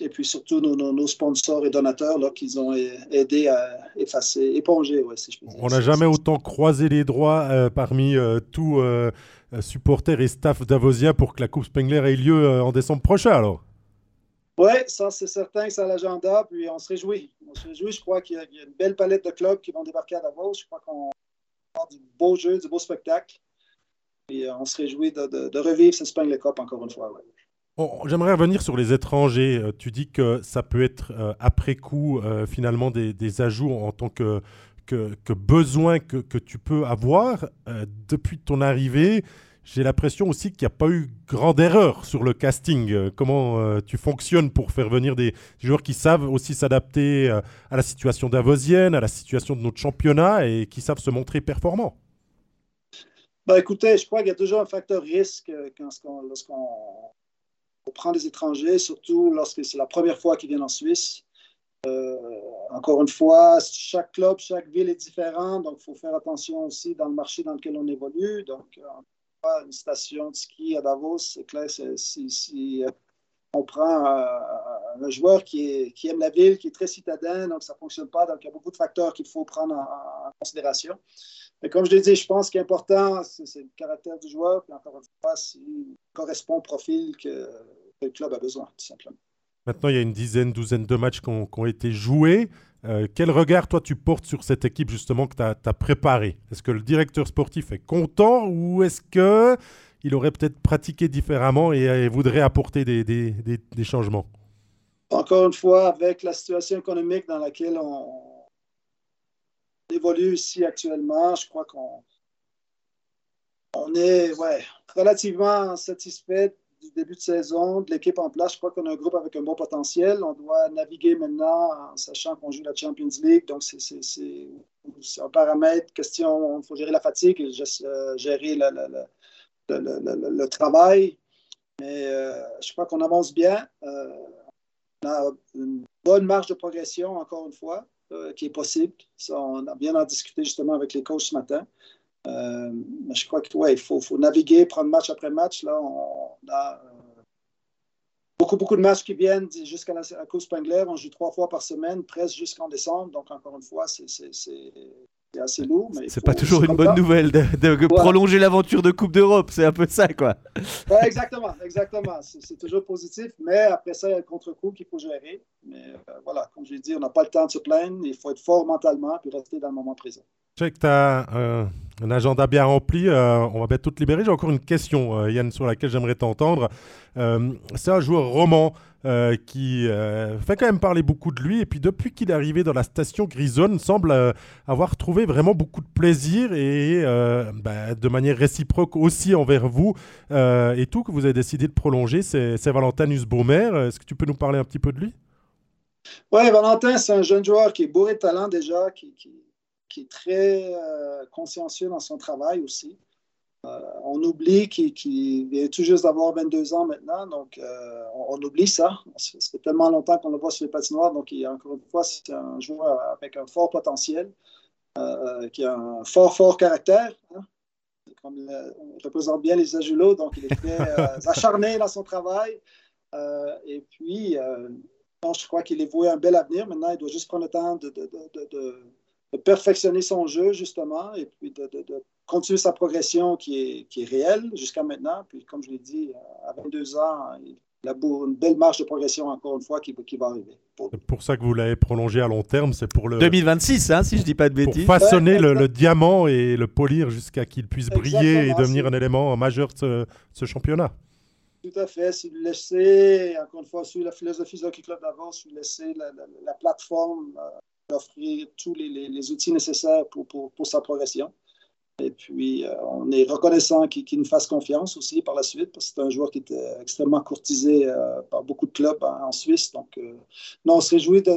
et puis surtout nos, sponsors et donateurs là, qui ont aidé à effacer, éponger, si je peux dire. On n'a jamais autant croisé les droits euh, parmi euh, tous euh, supporters et staff d'Avosia pour que la Coupe Spengler ait lieu en décembre prochain alors. Oui, ça c'est certain que c'est à l'agenda, puis on se réjouit. On se réjouit, je crois qu'il y, a une belle palette de clubs qui vont débarquer à Davos. Je crois qu'on va du beau jeu, du beau spectacle. Et on se réjouit de, revivre cette Spengler Cup encore une fois. J'aimerais revenir sur les étrangers. Euh, tu dis que ça peut être euh, après coup euh, finalement des, ajouts en tant que, besoin que, tu peux avoir. depuis ton arrivée, j'ai l'impression aussi qu'il n'y a pas eu grande erreur sur le casting. comment tu fonctionnes pour faire venir des, joueurs qui savent aussi s'adapter à la situation davosienne, à la situation de notre championnat et qui savent se montrer performants? Ben, écoutez, je crois qu'il y a toujours un facteur risque lorsqu'on on prend des étrangers, surtout lorsque c'est la première fois qu'ils viennent en Suisse. encore une fois, chaque club, chaque ville est différent, donc il faut faire attention aussi dans le marché dans lequel on évolue. Donc, une station de ski à Davos, c'est clair, si, on prend un joueur qui, aime la ville, qui est très citadin, donc ça ne fonctionne pas. Donc, il y a beaucoup de facteurs qu'il faut prendre en, considération. Mais comme je l'ai dit, je pense qu'important, important, c'est le caractère du joueur, puis encore une fois, s'il correspond au profil que, le club a besoin, tout simplement. Maintenant, il y a une dizaine, douzaine de matchs qui ont, été joués. Euh, quel regard, toi, tu portes sur cette équipe, justement, que tu as, as préparée? Est-ce que le directeur sportif est content ou est-ce que il aurait peut-être pratiqué différemment et, voudrait apporter des, changements? Encore une fois, avec la situation économique dans laquelle on, évolue ici actuellement, je crois qu'on on est ouais, relativement satisfait du début de saison, de l'équipe en place. Je crois qu'on a un groupe avec un bon potentiel. On doit naviguer maintenant en sachant qu'on joue la Champions League. Donc, c'est un paramètre, question, il faut gérer la fatigue, euh, gérer la, le, travail. Mais euh, je crois qu'on avance bien. Euh, on a une bonne marge de progression, encore une fois, qui est possible. On a bien en discuté justement avec les coachs ce matin. mais je crois qu'il ouais, faut, faut, naviguer, prendre match après match. Là, on, a beaucoup, beaucoup de matchs qui viennent jusqu'à la, la Coupe. On joue trois fois par semaine, presque jusqu'en décembre. Donc, encore une fois, c'est c'est assez lourd. C'est pas toujours une bonne nouvelle de, prolonger l'aventure de Coupe d'Europe, c'est un peu ça, quoi. exactement, exactement. C'est toujours positif, mais après ça, il y a le contre-coup qu'il faut gérer. Mais euh, voilà, comme je l'ai dit, on n'a pas le temps de se plaindre, il faut être fort mentalement puis rester dans le moment présent. Que tu as euh, un agenda bien rempli. Euh, on va bien tout libérer. J'ai encore une question, Yann, sur laquelle j'aimerais t'entendre. c'est un joueur roman. Euh, qui euh, fait quand même parler beaucoup de lui. Et puis depuis qu'il est arrivé dans la station Grisonne, semble euh, avoir trouvé vraiment beaucoup de plaisir et bah, de manière réciproque aussi envers vous et tout que vous avez décidé de prolonger. C'est Valentin Nussbaumer. Est-ce que tu peux nous parler un petit peu de lui? Oui, Valentin, c'est un jeune joueur qui est bourré de talent déjà, qui est très consciencieux dans son travail aussi. Euh, on oublie qu'il vient tout juste d'avoir 22 ans maintenant, donc euh, on, oublie ça. Ça fait tellement longtemps qu'on le voit sur les patinoires, donc il, encore une fois, c'est un joueur avec un fort potentiel, euh, qui a un fort, fort caractère. Hein. Comme il représente bien les Ajulots, donc il est très acharné dans son travail. et puis, je crois qu'il est voué un bel avenir. Maintenant, il doit juste prendre le temps de, de perfectionner son jeu, justement, et puis de, continuer sa progression qui est, qui est réelle jusqu'à maintenant. Puis, comme je l'ai dit, à 22 ans, il a une belle marge de progression, encore une fois, qui, qui va arriver. C'est pour ça que vous l'avez prolongé à long terme, c'est pour le... 2026, hein, si je ne dis pas de bêtises. Pour façonner le, diamant et le polir jusqu'à qu'il puisse briller et devenir un élément majeur de ce, championnat. Tout à fait. Si vous laissez, encore une fois, sur la philosophie de Hockey Club d'avant, si vous laissez la, plateforme euh, offrir tous les, outils nécessaires pour, sa progression. Et puis, euh, on est reconnaissant qu'il nous fasse confiance aussi par la suite, parce que c'est un joueur qui était extrêmement courtisé euh, par beaucoup de clubs en, Suisse. Donc, euh, non, on se réjouit de,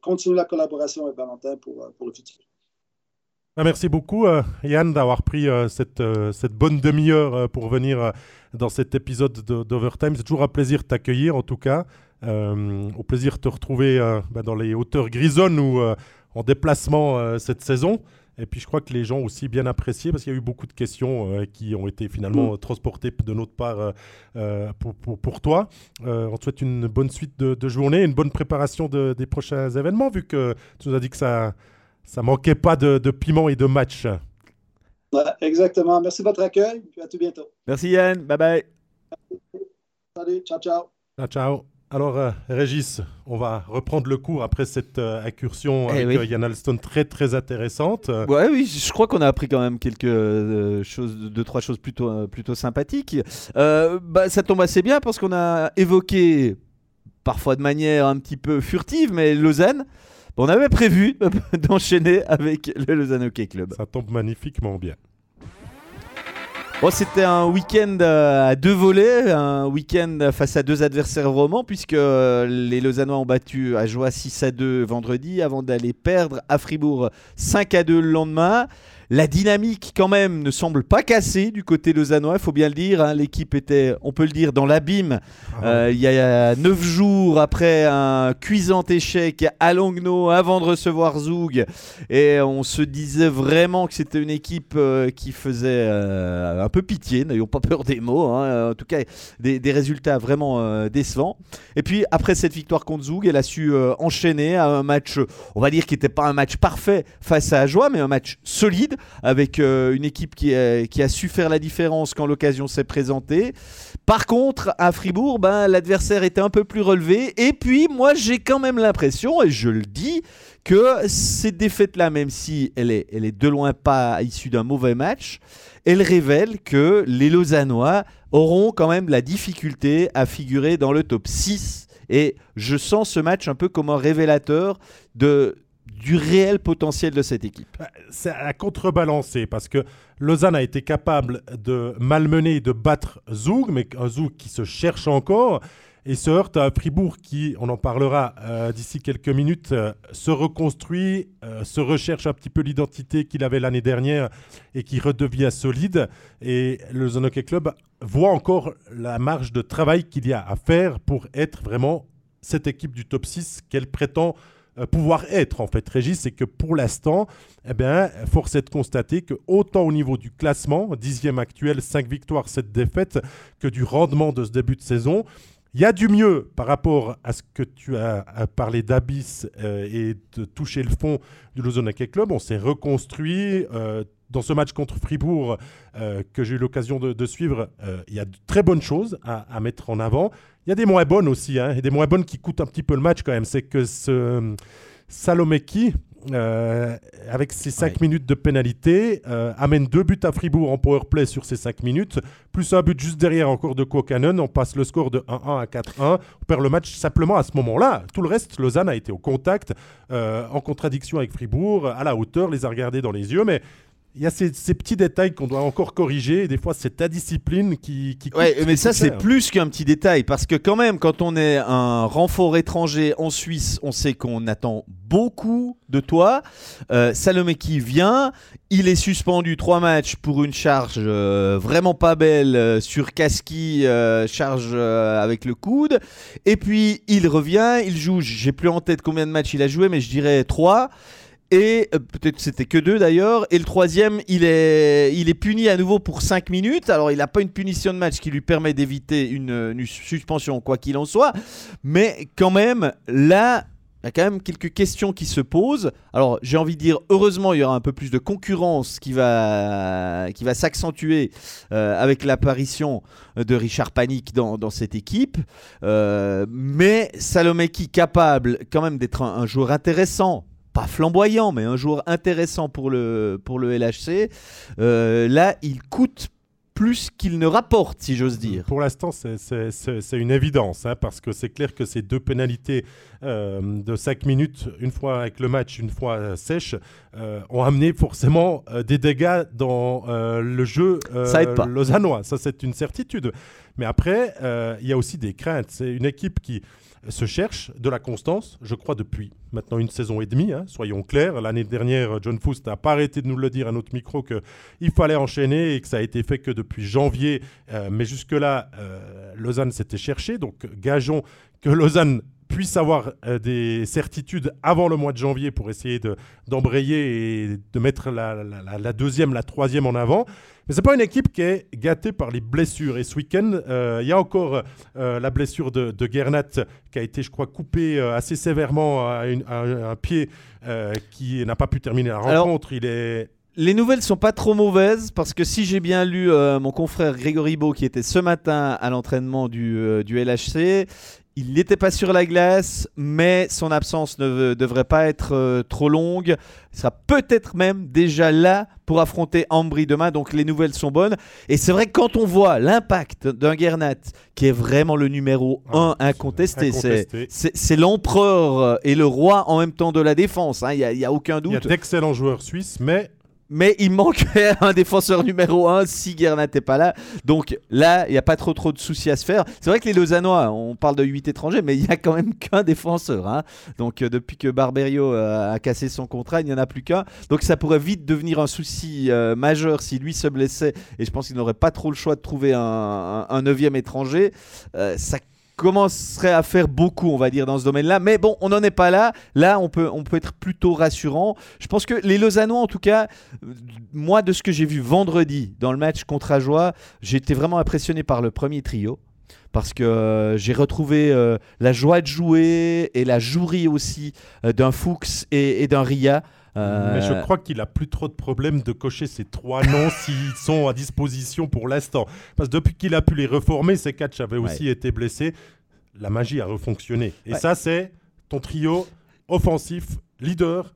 continuer la collaboration avec Valentin pour, pour le futur. Ah, merci beaucoup, Yann, d'avoir pris cette, cette, bonne demi-heure pour venir dans cet épisode d'Overtime. C'est toujours un plaisir de t'accueillir, en tout cas. Au plaisir de te retrouver bah, dans les hauteurs grisonnes ou en déplacement cette saison. Et puis je crois que les gens ont aussi bien apprécié parce qu'il y a eu beaucoup de questions euh, qui ont été finalement mm. transportées de notre part euh, euh, pour, pour, pour, toi. on te souhaite une bonne suite de, de journée, une bonne préparation de, des prochains événements vu que tu nous as dit que ça ça manquait pas de, de piment et de match. exactement. Merci de votre accueil. Et à tout bientôt. Merci Yann. Bye bye. Salut. Ciao, ciao. Ciao, ciao. Alors, euh, Régis, on va reprendre le cours après cette euh, incursion eh avec euh, Yann Alston très très intéressante. Ouais, oui, je crois qu'on a appris quand même quelque choses, deux trois choses plutôt plutôt sympathiques. bah, ça tombe assez bien parce qu'on a évoqué parfois de manière un petit peu furtive, mais Lausanne. On avait prévu d'enchaîner avec le Lausanne Hockey Club. Ça tombe magnifiquement bien. Bon, c'était un week-end euh, à deux volets, un week-end face à deux adversaires romans, puisque euh, les Lausannois ont battu à Joie 6 à 2 vendredi avant d'aller perdre à Fribourg 5 à 2 le lendemain. La dynamique, quand même, ne semble pas cassée du côté lausannois, il faut bien le dire. hein. L'équipe était, on peut le dire, dans l'abîme Ah, euh, il y a neuf jours après un cuisant échec à Longno avant de recevoir Zoug. Et on se disait vraiment que c'était une équipe euh, qui faisait euh, un peu pitié, n'ayons pas peur des mots. hein. En tout cas, des, des résultats vraiment décevants. Et puis après cette victoire contre Zoug, elle a su enchaîner à un match, on va dire, qui n'était pas un match parfait face à Ajoie, mais un match solide avec euh, une équipe qui a, su faire la différence quand l'occasion s'est présentée. Par contre, à Fribourg, ben, l'adversaire était un peu plus relevé. Et puis, moi, j'ai quand même l'impression, et je le dis, que cette défaite-là, même si elle est, elle est de loin pas issue d'un mauvais match, elle révèle que les Lausannois auront quand même la difficulté à figurer dans le top 6. Et je sens ce match un peu comme un révélateur de, du réel potentiel de cette équipe. C'est à contrebalancer parce que Lausanne a été capable de malmener et de battre Zoug, mais un Zoug qui se cherche encore et se heurte à Fribourg qui, on en parlera euh, d'ici quelques minutes, euh, se reconstruit, euh, se recherche un petit peu l'identité qu'il avait l'année dernière et qui redevient solide. Et le Hockey Club voit encore la marge de travail qu'il y a à faire pour être vraiment cette équipe du top 6 qu'elle prétend pouvoir être en fait, Régis, c'est que pour l'instant, eh bien, force est de constater que autant au niveau du classement, dixième actuel, 5 victoires, 7 défaites, que du rendement de ce début de saison, il y a du mieux par rapport à ce que tu as, parlé d'abysse euh, et de toucher le fond du Lausanne Hockey Club. On s'est reconstruit. euh, dans ce match contre Fribourg euh, que j'ai eu l'occasion de, suivre, euh, il y a de très bonnes choses à mettre en avant. Il y a des moins bonnes aussi, hein, et des moins bonnes qui coûtent un petit peu le match quand même. C'est que ce Salomeki, euh, avec ses 5 Ouais. minutes de pénalité, euh, amène deux buts à Fribourg en powerplay sur ces 5 minutes, plus un but juste derrière encore de Kokanen. On passe le score de 1-1 à 4-1. On perd le match simplement à ce moment-là. Tout le reste, Lausanne a été au contact, euh, en contradiction avec Fribourg, à la hauteur, les a regardés dans les yeux, mais il y a ces, ces petits détails qu'on doit encore corriger. Et des fois, c'est ta discipline qui. qui Ouais, coûte- mais qui ça c'est plus qu'un petit détail parce que quand même quand on est un renfort étranger en Suisse, on sait qu'on attend beaucoup de toi. Euh, Salomeki vient, il est suspendu trois matchs pour une charge euh, vraiment pas belle euh, sur Kaski, euh, charge avec le coude. Et puis il revient, il joue, j'ai plus en tête combien de matchs il a joué, mais je dirais trois. Et euh, peut-être c'était que deux d'ailleurs. Et le troisième, il est, il est puni à nouveau pour 5 minutes. Alors il n'a pas une punition de match qui lui permet d'éviter une, suspension, quoi qu'il en soit. Mais quand même, là, il y a quand même quelques questions qui se posent. Alors j'ai envie de dire, heureusement, il y aura un peu plus de concurrence qui va, qui va s'accentuer euh, avec l'apparition de Richard Panic dans, cette équipe. Euh, mais Salomeki capable quand même d'être un joueur intéressant. Pas flamboyant, mais un joueur intéressant pour le, pour le LHC. Euh, là, il coûte plus qu'il ne rapporte, si j'ose dire. Pour l'instant, c'est- une évidence, hein, parce que c'est clair que ces deux pénalités euh, de 5 minutes, une fois avec le match, une fois euh, sèche, euh, ont amené forcément des dégâts dans le jeu Ça aide pas. lausannois. Ça, c'est une certitude. Mais après, il y a aussi des craintes. C'est une équipe qui se cherche de la constance, je crois, depuis maintenant une saison et demie. hein, soyons clairs. L'année dernière, John Foust n'a pas arrêté de nous le dire à notre micro qu'il fallait enchaîner et que ça a été fait que depuis janvier. Euh, mais jusque-là, euh, Lausanne s'était cherché. Donc, gageons que Lausanne puisse avoir euh, des certitudes avant le mois de janvier pour essayer de- d'embrayer et de mettre la deuxième, la troisième en avant. Mais c'est pas une équipe qui est gâtée par les blessures. Et ce week-end, euh, il y a encore euh, la blessure de, de Gernat qui a été, je crois, coupée euh, assez sévèrement à, une- à un, pied qui n'a pas pu terminer la Alors- rencontre. il est Les nouvelles sont pas trop mauvaises parce que si j'ai bien lu mon confrère Grégory Beau qui était ce matin à l'entraînement du, du LHC, il n'était pas sur la glace, mais son absence ne devrait pas être euh, trop longue. Il sera peut-être même déjà là pour affronter Ambry demain, donc les nouvelles sont bonnes. Et c'est vrai que quand on voit l'impact d'un Gernat, qui est vraiment le numéro Ah, 1 incontesté, c'est incontesté. c'est- l'empereur et le roi en même temps de la défense, hein, il n'y a, a aucun Il y a doute. d'excellents joueurs suisses, mais mais il manquait un défenseur numéro 1 si Guerna n'était pas là. Donc là, il n'y a pas trop trop de soucis à se faire. C'est vrai que les Lausannois, on parle de 8 étrangers, mais il n'y a quand même qu'un défenseur. Hein. Donc euh, depuis que Barberio euh, a cassé son contrat, il n'y en a plus qu'un. Donc ça pourrait vite devenir un souci euh, majeur si lui se blessait. Et je pense qu'il n'aurait pas trop le choix de trouver un, un, neuvième étranger. ça commencerait à faire beaucoup, on va dire, dans ce domaine-là. Mais bon, on n'en est pas là. Là, on peut, être plutôt rassurant. Je pense que les Lausannois, en tout cas, moi, de ce que j'ai vu vendredi dans le match contre Ajoie, j'ai été vraiment impressionné par le premier trio. Parce que euh, j'ai retrouvé euh, la joie de jouer et la jouerie aussi euh, d'un Fuchs et, d'un Ria. Mais je crois qu'il a plus trop de problèmes de cocher ces trois noms s'ils sont à disposition pour l'instant. Parce que depuis qu'il a pu les reformer, ces quatre avaient aussi été blessés. La magie a refonctionné. Et ça, c'est ton trio offensif, leader,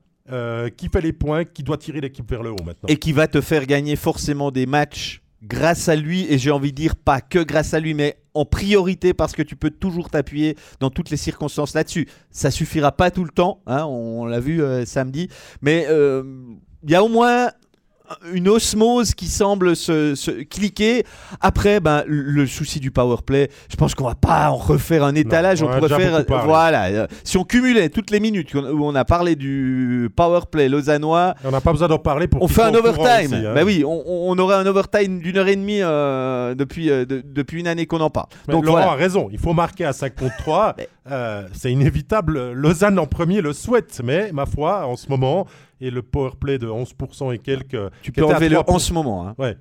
qui fait les points, qui doit tirer l'équipe vers le haut maintenant. Et qui va te faire gagner forcément des matchs grâce à lui, et j'ai envie de dire pas que grâce à lui, mais en priorité parce que tu peux toujours t'appuyer dans toutes les circonstances là-dessus. Ça suffira pas tout le temps, hein, on, l'a vu euh, samedi, mais euh, il y a au moins une osmose qui semble se, cliquer. Après, ben, le souci du power play, je pense qu'on va pas en refaire un étalage. on, pourrait faire, voilà, euh, si on cumulait toutes les minutes où on a parlé du power play lausannois, on n'a pas besoin d'en parler pour. On fait un overtime. Hein. Ben oui, on, aurait un overtime d'une heure et demie euh, depuis euh, depuis une année qu'on en parle. Donc Laurent a raison. Il faut marquer à 5 contre 3. c'est inévitable. Lausanne en premier le souhaite, mais ma foi, en ce moment, et le power play de 11% et quelques. Tu peux enlever le en ce moment. Hein. Ouais.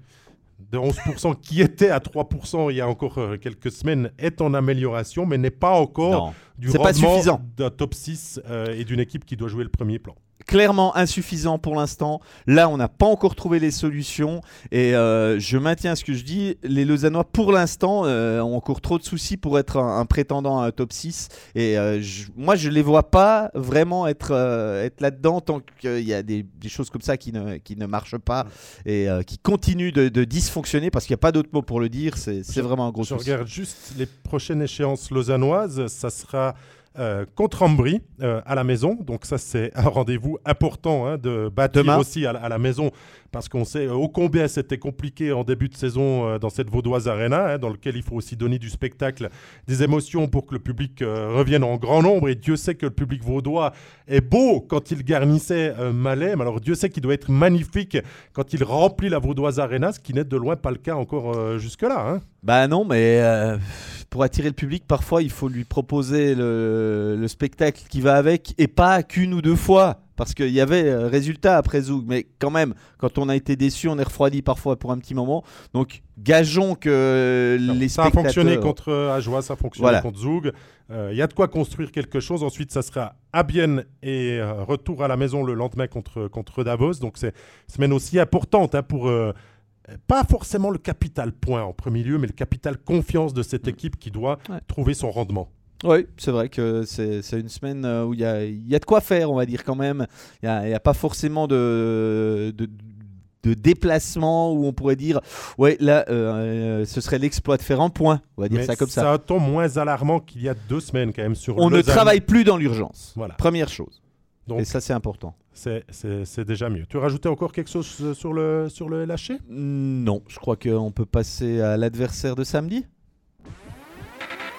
De 11% qui était à 3% il y a encore euh, quelques semaines est en amélioration, mais n'est pas encore du rendement d'un top 6 euh, et d'une équipe qui doit jouer le premier plan clairement insuffisant pour l'instant. Là, on n'a pas encore trouvé les solutions. Et euh, je maintiens ce que je dis. Les Lausannois, pour l'instant, euh, ont encore trop de soucis pour être un, prétendant à un top 6. Et euh, moi, je ne les vois pas vraiment être, être là-dedans tant qu'il y a des, choses comme ça qui ne, qui ne marchent pas et qui continuent de, dysfonctionner parce qu'il n'y a pas d'autre mot pour le dire. C'est vraiment un gros souci. Je regarde juste les prochaines échéances lausannoises. Ça sera euh, contre Ambry euh, à la maison. Donc ça c'est un rendez-vous important hein, de aussi à, la maison parce qu'on sait ô combien c'était compliqué en début de saison euh, dans cette Vaudoise Arena, hein, dans lequel il faut aussi donner du spectacle, des émotions pour que le public revienne en grand nombre. Et Dieu sait que le public vaudois est beau quand il garnissait Malais. Mais alors Dieu sait qu'il doit être magnifique quand il remplit la Vaudoise Arena, ce qui n'est de loin pas le cas encore jusque-là. Hein. Bah non, mais pour attirer le public, parfois il faut lui proposer le, spectacle qui va avec et pas qu'une ou deux fois. Parce qu'il y avait euh, résultat après Zoug, mais quand même, quand on a été déçu, on est refroidi parfois pour un petit moment. Donc, gageons que les ça a fonctionné contre Ajoie, ça a fonctionné contre Zoug. Euh, il y a de quoi construire quelque chose. Ensuite, ça sera à Bienne et euh, retour à la maison le lendemain contre, contre Davos. Donc, c'est une semaine aussi importante hein, pour pas forcément le capital point en premier lieu, mais le capital confiance de cette mm. équipe qui doit trouver son rendement. Oui, c'est vrai que c'est une semaine euh, où il y a, y a, de quoi faire, on va dire quand même. Il n'y a, pas forcément de, de, déplacement où on pourrait dire, ouais, là, euh, ce serait l'exploit de faire un point, on va dire ça comme ça. C'est un ton moins alarmant qu'il y a deux semaines quand même sur On ne travaille plus dans l'urgence, voilà. première chose. Et ça, c'est important. C'est déjà mieux. Tu rajoutais encore quelque chose sur le, sur le LHC Non, je crois qu'on peut passer à l'adversaire de samedi?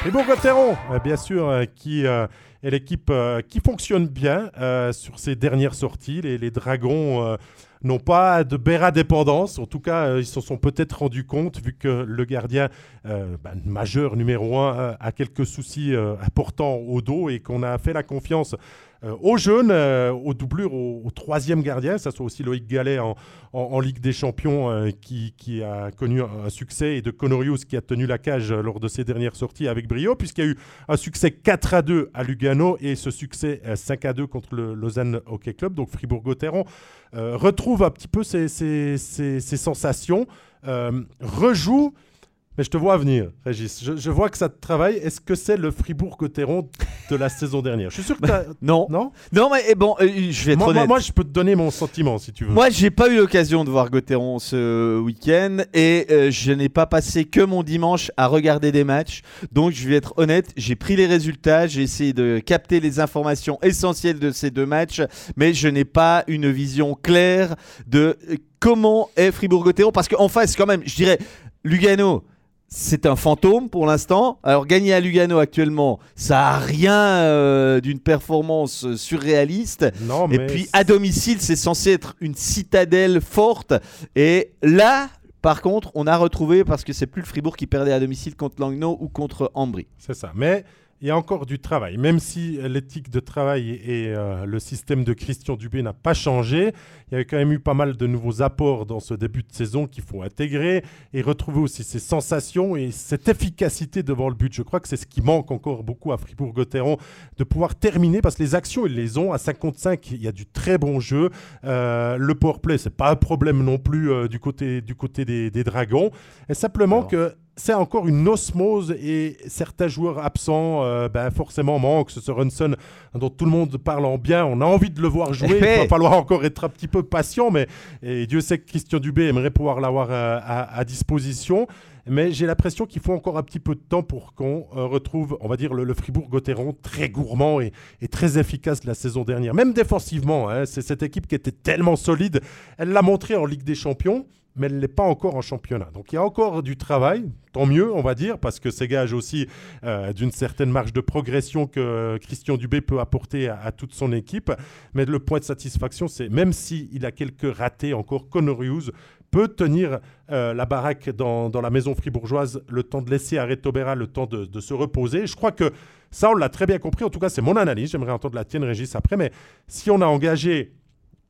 Fribourg-Gotteron, euh, bien sûr, euh, qui euh, est l'équipe qui fonctionne bien sur ses dernières sorties. Les, Dragons n'ont pas de Béra dépendance. En tout cas, ils se sont peut-être rendus compte, vu que le gardien bah, majeur numéro 1 a quelques soucis importants au dos et qu'on a fait la confiance euh, aux jeunes, euh, aux doublures, au, troisième gardien. Ça soit aussi Loïc Gallet en, Ligue des Champions euh, qui, a connu un succès et de Conorius qui a tenu la cage lors de ses dernières sorties avec brio, puisqu'il y a eu un succès 4 à 2 à Lugano et ce succès 5 à 2 contre le Lausanne Hockey Club. Donc Fribourg-Gotteron retrouve un petit peu ses, sensations, rejoue Mais je te vois venir, Régis. Je, vois que ça te travaille. Est-ce que c'est le Fribourg-Gotteron de la saison dernière? Je suis sûr que bah, Non. Non? Non, mais eh bon, euh, je vais être moi, honnête. Moi, je peux te donner mon sentiment si tu veux. Moi, j'ai pas eu l'occasion de voir Gotteron ce week-end et euh, je n'ai pas passé que mon dimanche à regarder des matchs. Donc, je vais être honnête, j'ai pris les résultats, j'ai essayé de capter les informations essentielles de ces deux matchs, mais je n'ai pas une vision claire de comment est Fribourg-Gotteron parce qu'en face, quand même, je dirais Lugano c'est un fantôme pour l'instant. Alors gagner à Lugano actuellement, ça a rien euh, d'une performance surréaliste. Non, Et puis à domicile, c'est censé être une citadelle forte. Et là, par contre, on a retrouvé parce que c'est plus le Fribourg qui perdait à domicile contre Langnau ou contre Ambry. C'est ça. Mais il y a encore du travail. Même si l'éthique de travail et euh, le système de Christian Dubé n'a pas changé, il y a quand même eu pas mal de nouveaux apports dans ce début de saison qu'il faut intégrer et retrouver aussi ces sensations et cette efficacité devant le but. Je crois que c'est ce qui manque encore beaucoup à Fribourg-Gotteron, de pouvoir terminer parce que les actions, ils les ont. À 55, il y a du très bon jeu. Euh, le powerplay, c'est pas un problème non plus euh, du côté, du côté des, Dragons. Et simplement que c'est encore une osmose et certains joueurs absents euh, ben forcément manquent. Ce Runson dont tout le monde parle en bien, on a envie de le voir jouer. Il va falloir encore être un petit peu patient, mais et Dieu sait que Christian Dubé aimerait pouvoir l'avoir euh, à, disposition. Mais j'ai l'impression qu'il faut encore un petit peu de temps pour qu'on euh, retrouve, on va dire, le, Fribourg-Gotteron très gourmand et, très efficace de la saison dernière. Même défensivement, hein, c'est cette équipe qui était tellement solide. Elle l'a montré en Ligue des Champions mais elle n'est pas encore en championnat. Donc il y a encore du travail, tant mieux, on va dire, parce que c'est gage aussi euh, d'une certaine marge de progression que Christian Dubé peut apporter à, toute son équipe. Mais le point de satisfaction, c'est même s'il a quelques ratés encore, Conorius peut tenir euh, la baraque dans, la maison fribourgeoise le temps de laisser à Retobera le temps de, de se reposer. Je crois que ça, on l'a très bien compris. En tout cas, c'est mon analyse. J'aimerais entendre la tienne, Régis, après. Mais si on a engagé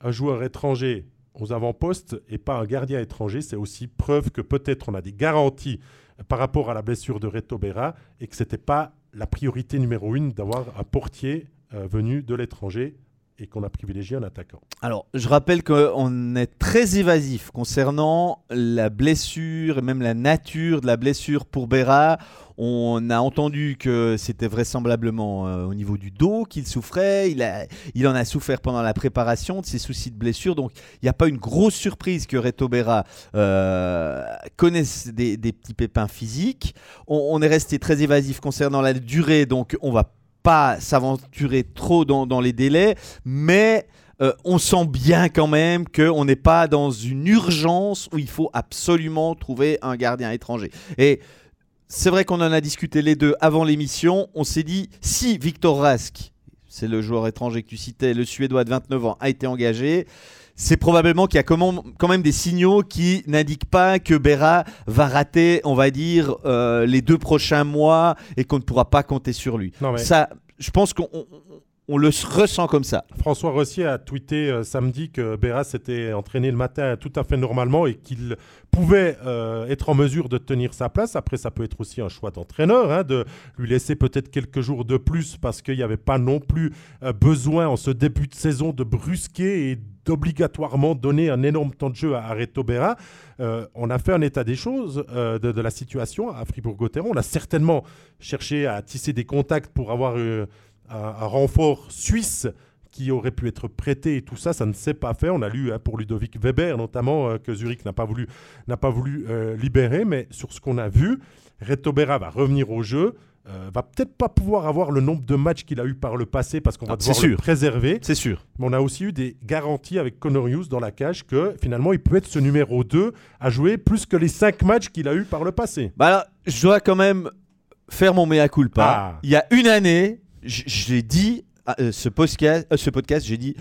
un joueur étranger aux avant-postes et pas un gardien étranger, c'est aussi preuve que peut-être on a des garanties par rapport à la blessure de Reto Berra et que ce n'était pas la priorité numéro une d'avoir un portier euh, venu de l'étranger et qu'on a privilégié un attaquant. Alors, je rappelle qu'on est très évasif concernant la blessure et même la nature de la blessure pour Berra. On a entendu que c'était vraisemblablement euh, au niveau du dos qu'il souffrait. Il, en a souffert pendant la préparation de ses soucis de blessure. Donc, il n'y a pas une grosse surprise que Reto Berra euh, connaisse des, petits pépins physiques. On, on est resté très évasif concernant la durée. Donc, on va pas s'aventurer trop dans, les délais, mais euh, on sent bien quand même qu'on n'est pas dans une urgence où il faut absolument trouver un gardien étranger. Et c'est vrai qu'on en a discuté les deux avant l'émission. On s'est dit, si Victor Rask, c'est le joueur étranger que tu citais, le Suédois de 29 ans, a été engagé, c'est probablement qu'il y a quand même des signaux qui n'indiquent pas que Berra va rater, on va dire, euh, les deux prochains mois et qu'on ne pourra pas compter sur lui. Ça, je pense qu'on on le ressent comme ça. François Rossier a tweeté euh, samedi que Berra s'était entraîné le matin tout à fait normalement et qu'il pouvait euh, être en mesure de tenir sa place. Après, ça peut être aussi un choix d'entraîneur, hein, de lui laisser peut-être quelques jours de plus parce qu'il n'y avait pas non plus besoin en ce début de saison de brusquer et d'obligatoirement donner un énorme temps de jeu à, Reto Berra. Euh, on a fait un état des choses euh, de, la situation à Fribourg-Gotteron. On a certainement cherché à tisser des contacts pour avoir euh, un, renfort suisse qui aurait pu être prêté et tout ça, ça ne s'est pas fait. On a lu hein, pour Ludovic Weber notamment que Zurich n'a pas voulu, n'a pas voulu libérer, mais sur ce qu'on a vu, Reto Berra va revenir au jeu. Euh, va peut-être pas pouvoir avoir le nombre de matchs qu'il a eu par le passé parce qu'on va ah, devoir le préserver. C'est sûr. Mais on a aussi eu des garanties avec Conorius dans la cage que finalement il peut être ce numéro 2 à jouer plus que les 5 matchs qu'il a eu par le passé. Bah je dois quand même faire mon mea culpa. Ah. Il y a une année, j'ai dit euh, ce podcast, euh, ce podcast j'ai dit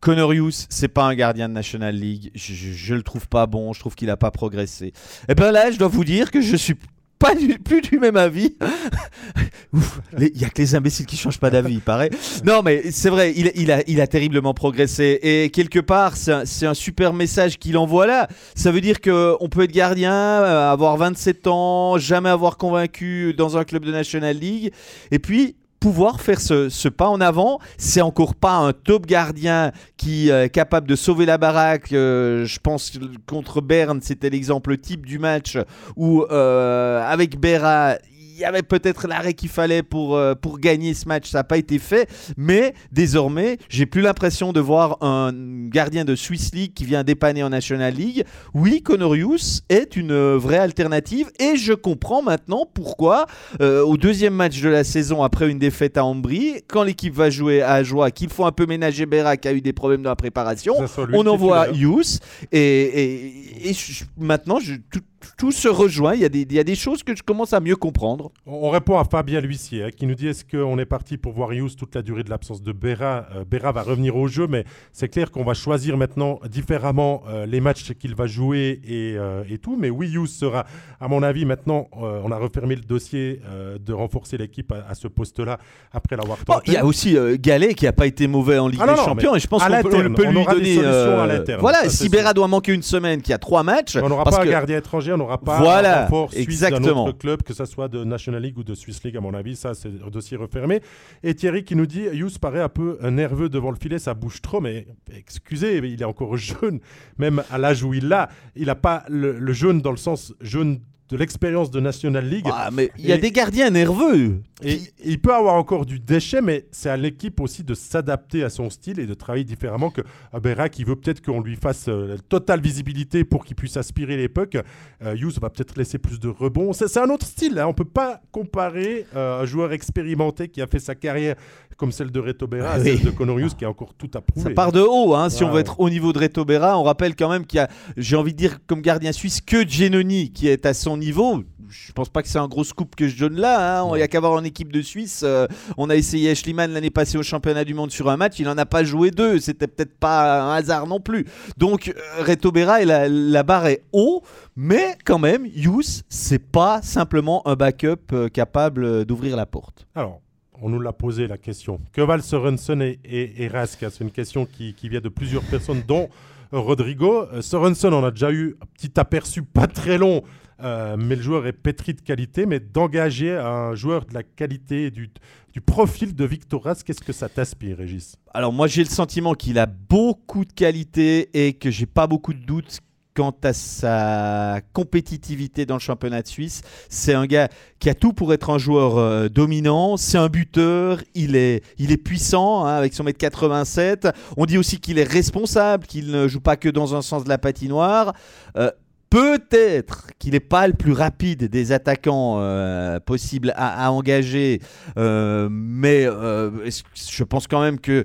Conorius, c'est pas un gardien de National League. Je, je, le trouve pas bon. Je trouve qu'il a pas progressé. Et eh ben là, je dois vous dire que je suis pas plus du même avis. Il y a que les imbéciles qui changent pas d'avis, il paraît. Non, mais c'est vrai, il, a, terriblement progressé. Et quelque part, c'est un, super message qu'il envoie là. Ça veut dire qu'on peut être gardien, euh, avoir 27 ans, jamais avoir convaincu dans un club de National League. Et puis, pouvoir faire ce, pas en avant. C'est encore pas un top gardien qui est capable de sauver la baraque. je pense contre Berne, c'était l'exemple type du match où avec Berra, il y avait peut-être l'arrêt qu'il fallait pour, euh, pour gagner ce match. Ça n'a pas été fait. Mais désormais, j'ai plus l'impression de voir un gardien de Swiss League qui vient dépanner en National League. Oui, Conorius est une vraie alternative. Et je comprends maintenant pourquoi, euh, au deuxième match de la saison, après une défaite à Ambry, quand l'équipe va jouer à Joie, qu'il faut un peu ménager Béra qui a eu des problèmes dans la préparation, on envoie Yous. Et, et, maintenant, je, tout, tout se rejoint. Il y, a des, il y, a des, choses que je commence à mieux comprendre. On répond à Fabien L'huissier hein, qui nous dit est-ce qu'on est parti pour voir Hughes toute la durée de l'absence de Béra euh, Béra va revenir au jeu, mais c'est clair qu'on va choisir maintenant différemment euh, les matchs qu'il va jouer et, euh, et, tout. Mais oui, Hughes sera, à mon avis, maintenant, on a refermé le dossier de renforcer l'équipe à, ce poste-là après l'avoir tenté. Il y a aussi Gallet qui n'a pas été mauvais en Ligue ah des Champions et je pense qu'on peut, peut, lui donner. Voilà, si Béra doit manquer une semaine, qui a trois matchs. On n'aura pas un gardien étranger, on n'aura pas voilà, un renfort exactement. d'un autre club, que ce soit de National League ou de Swiss League, à mon avis. Ça, c'est un dossier refermé. Et Thierry qui nous dit Hughes paraît un peu nerveux devant le filet, ça bouge trop. Mais excusez, il est encore jeune, même à l'âge où il l'a. Il n'a pas le, le jeune dans le sens jeune de l'expérience de National League. Ah, mais il y a des gardiens nerveux. Et il peut avoir encore du déchet, mais c'est à l'équipe aussi de s'adapter à son style et de travailler différemment que Berak, qui veut peut-être qu'on lui fasse euh, totale visibilité pour qu'il puisse aspirer les pucks. Euh, Hughes va peut-être laisser plus de rebonds. C'est un autre style. Hein. On ne peut pas comparer euh, un joueur expérimenté qui a fait sa carrière comme celle de Reto Berra ah celle de Conorius qui a encore tout à prouver. Ça part de haut, hein, si on veut être au niveau de Reto Berra. On rappelle quand même qu'il y a, j'ai envie de dire, comme gardien suisse, que Genoni qui est à son niveau je pense pas que c'est un gros scoop que je donne là. Hein. Il n'y a qu'à voir en équipe de Suisse. Euh, on a essayé Schliemann l'année passée au championnat du monde sur un match. Il n'en a pas joué deux. C'était peut-être pas un hasard non plus. Donc, euh, Reto Berra, et la, barre est haut. Mais quand même, Yous, c'est pas simplement un backup euh, capable d'ouvrir la porte. Alors, on nous l'a posé la question. Que valent Sorensen et, et, Rask? C'est une question qui, vient de plusieurs personnes, dont Rodrigo. Sorensen, on a déjà eu un petit aperçu pas très long euh, mais le joueur est pétri de qualité, mais d'engager un joueur de la qualité du, du profil de Victoras, qu'est-ce que ça t'aspire, Régis? Alors moi j'ai le sentiment qu'il a beaucoup de qualité et que j'ai pas beaucoup de doutes quant à sa compétitivité dans le championnat de Suisse. C'est un gars qui a tout pour être un joueur euh, dominant. C'est un buteur. Il est, il est puissant hein, avec son mètre 87. On dit aussi qu'il est responsable, qu'il ne joue pas que dans un sens de la patinoire. Euh, Peut-être qu'il n'est pas le plus rapide des attaquants euh, possibles à, engager, euh, mais je pense quand même que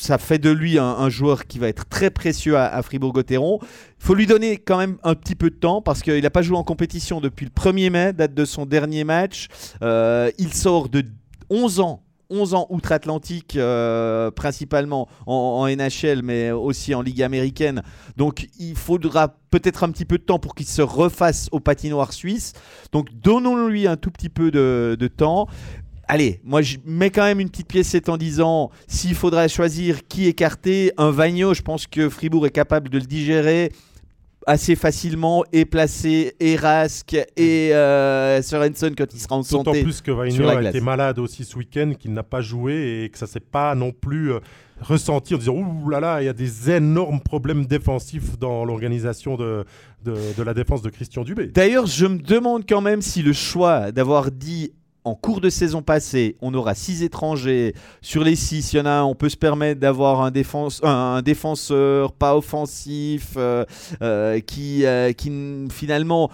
ça fait de lui un, joueur qui va être très précieux à, Fribourg-Gotteron. Il faut lui donner quand même un petit peu de temps parce qu'il n'a pas joué en compétition depuis le 1er mai, date de son dernier match. il sort de 11 ans 11 ans outre-Atlantique, euh, principalement en, NHL, mais aussi en Ligue américaine. Donc il faudra peut-être un petit peu de temps pour qu'il se refasse au patinoire suisse. Donc donnons-lui un tout petit peu de, temps. Allez, moi je mets quand même une petite pièce en disant s'il faudra choisir qui écarter, un Vagno, je pense que Fribourg est capable de le digérer assez facilement et placé et Rask et euh, Sorensen quand il sera en santé. D'autant plus que Wagner a été malade aussi ce week-end, qu'il n'a pas joué et que ça s'est pas non plus euh, ressenti en disant ouh là là, il y a des énormes problèmes défensifs dans l'organisation de, de, de, la défense de Christian Dubé. D'ailleurs, je me demande quand même si le choix d'avoir dit en cours de saison passée, on aura six étrangers. Sur les six, il y en a on peut se permettre d'avoir un, défenseur pas offensif euh, euh, qui, euh, finalement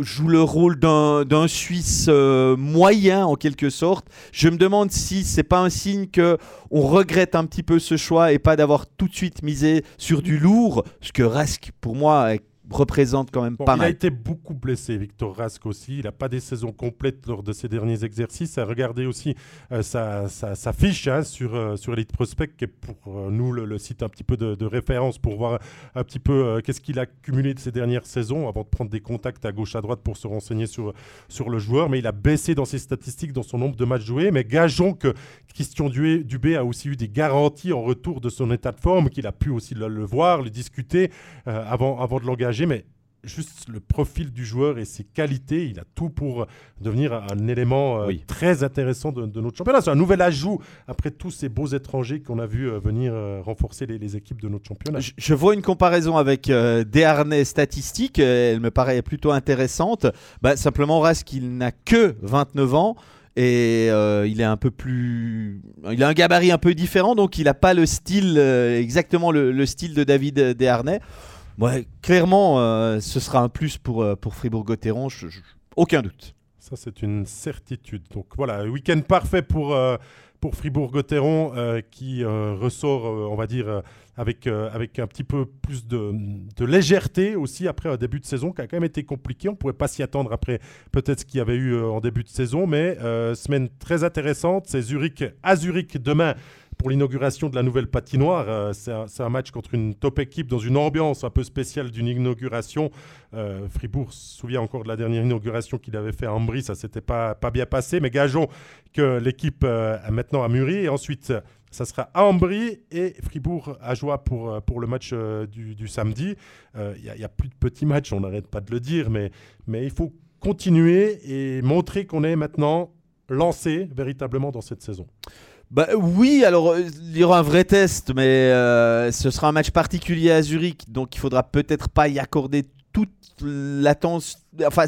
joue le rôle d'un Suisse moyen en quelque sorte. Je me demande si c'est pas un signe que on regrette un petit peu ce choix et pas d'avoir tout de suite misé sur du lourd, ce que Rask pour moi représente quand même pas mal. Il a été beaucoup blessé, Victor Rask aussi. Il n'a pas des saisons complètes lors de ses derniers exercices. À regarder aussi euh, sa, sa, fiche hein, sur, euh, sur Elite Prospect, qui est pour euh, nous le, site un petit peu de, référence pour voir un petit peu qu'est-ce qu'il a cumulé de ces dernières saisons avant de prendre des contacts à gauche à droite pour se renseigner sur, sur le joueur. Mais il a baissé dans ses statistiques, dans son nombre de matchs joués. Mais gageons que Christian Dubé a aussi eu des garanties en retour de son état de forme, qu'il a pu aussi le, le voir, le discuter avant, avant de l'engager mais juste le profil du joueur et ses qualités. Il a tout pour devenir un élément euh, très intéressant de, notre championnat. C'est un nouvel ajout après tous ces beaux étrangers qu'on a vu euh, venir euh, renforcer les, équipes de notre championnat. Je, vois une comparaison avec des harnais statistiques. Elle me paraît plutôt intéressante. Bah, simplement, Rask, il n'a que 29 ans et il est un peu plus il a un gabarit un peu différent donc il n'a pas le style exactement le, style de David Desharnais Ouais, clairement, euh, ce sera un plus pour, euh, pour Fribourg-Gotteron, aucun doute. Ça, c'est une certitude. Donc voilà, week-end parfait pour, euh, pour Fribourg-Gotteron qui ressort, on va dire, avec, avec un petit peu plus de, de, légèreté aussi après un début de saison qui a quand même été compliqué. On ne pouvait pas s'y attendre après peut-être ce qu'il y avait eu en début de saison, mais semaine très intéressante. C'est Zurich à Zurich demain pour l'inauguration de la nouvelle patinoire. Euh, c'est un, match contre une top équipe dans une ambiance un peu spéciale d'une inauguration. Euh, Fribourg se souvient encore de la dernière inauguration qu'il avait fait à Ambry, ça s'était pas, pas bien passé, mais gageons que l'équipe euh, a maintenant a mûri. Et ensuite, ça sera à Ambry et Fribourg à Joie pour, pour le match du, samedi. Il n'y a, a, plus de petits matchs, on n'arrête pas de le dire, mais, mais il faut continuer et montrer qu'on est maintenant lancé véritablement dans cette saison. Bah oui, alors il y aura un vrai test, mais euh, ce sera un match particulier à Zurich, donc il faudra peut-être pas y accorder toute l'attention Enfin,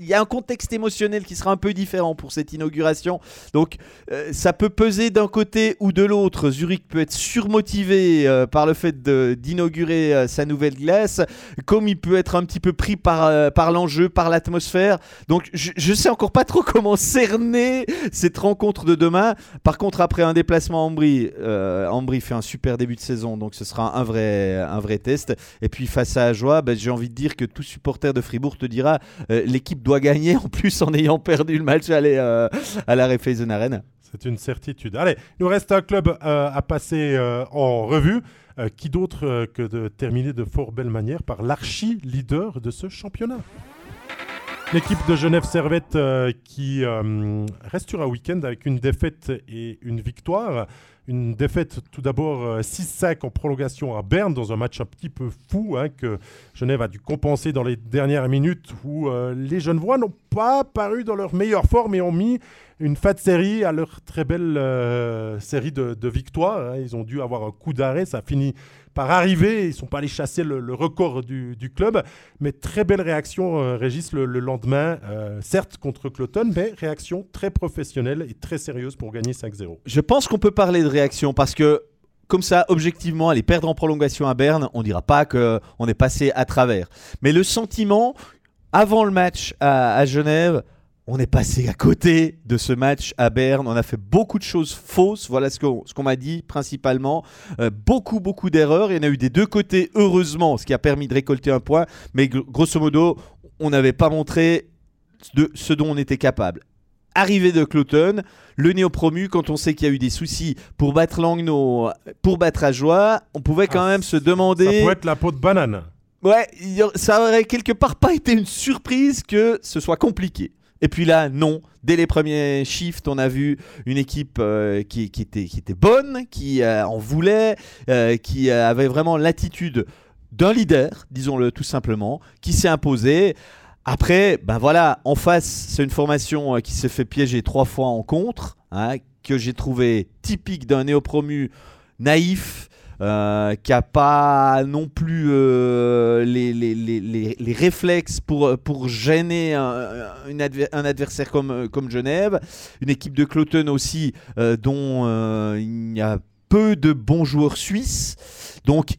il y a un contexte émotionnel qui sera un peu différent pour cette inauguration. Donc, euh, ça peut peser d'un côté ou de l'autre. Zurich peut être surmotivé euh, par le fait d'inaugurer euh, sa nouvelle glace, comme il peut être un petit peu pris par, l'enjeu, par l'atmosphère. Donc, je ne sais encore pas trop comment cerner cette rencontre de demain. Par contre, après un déplacement à Ambry, Ambry fait un super début de saison, donc ce sera un vrai, un vrai test. Et puis, face à Ajoie, ben, j'ai envie de dire que tout supporter de Fribourg te dira euh, l'équipe doit gagner en plus en ayant perdu le match euh, à la Raiffeisen Arena. C'est une certitude. Allez, il nous reste un club euh, à passer en revue. qui d'autre que de terminer de fort belle manière par l'archi-leader de ce championnat L'équipe de Genève Servette qui restera week-end avec une défaite et une victoire. Une défaite tout d'abord 6-5 euh, en prolongation à Berne dans un match un petit peu fou hein, que Genève a dû compenser dans les dernières minutes où euh, les Genevois n'ont pas paru dans leur meilleure forme et ont mis une fat série à leur très belle euh, série de, victoires. Hein. Ils ont dû avoir un coup d'arrêt, ça a fini par arriver. Ils ne sont pas allés chasser le, record du, club. Mais très belle réaction, euh, Régis, le, lendemain. Euh, certes contre Cloton, mais réaction très professionnelle et très sérieuse pour gagner 5-0. Je pense qu'on peut parler de réaction parce que comme ça, objectivement, aller perdre en prolongation à Berne, on dira pas qu'on est passé à travers. Mais le sentiment, avant le match à Genève, on est passé à côté de ce match à Berne. On a fait beaucoup de choses fausses. Voilà ce qu'on ce m'a dit principalement. Euh, beaucoup, beaucoup d'erreurs. Il y en a eu des deux côtés, heureusement, ce qui a permis de récolter un point. Mais grosso modo, on n'avait pas montré de ce dont on était capable. Arrivé de Cloton, le néo-promu, quand on sait qu'il y a eu des soucis pour battre Langnau, pour battre Ajoie, on pouvait quand ah, même se demander. Ça pourrait être la peau de banane. Ouais, ça aurait quelque part pas été une surprise que ce soit compliqué. Et puis là, non. Dès les premiers shifts, on a vu une équipe euh, qui, était, bonne, qui euh, en voulait, euh, qui avait vraiment l'attitude d'un leader, disons-le tout simplement, qui s'est imposé. Après, ben voilà, en face, c'est une formation qui s'est fait piéger trois fois en contre, hein, que j'ai trouvé typique d'un néo-promu naïf, euh, qui n'a pas non plus euh, les, les, les, réflexes pour, pour gêner un, un, adversaire comme, comme Genève. Une équipe de Cloton aussi euh, dont il y a peu de bons joueurs suisses. Donc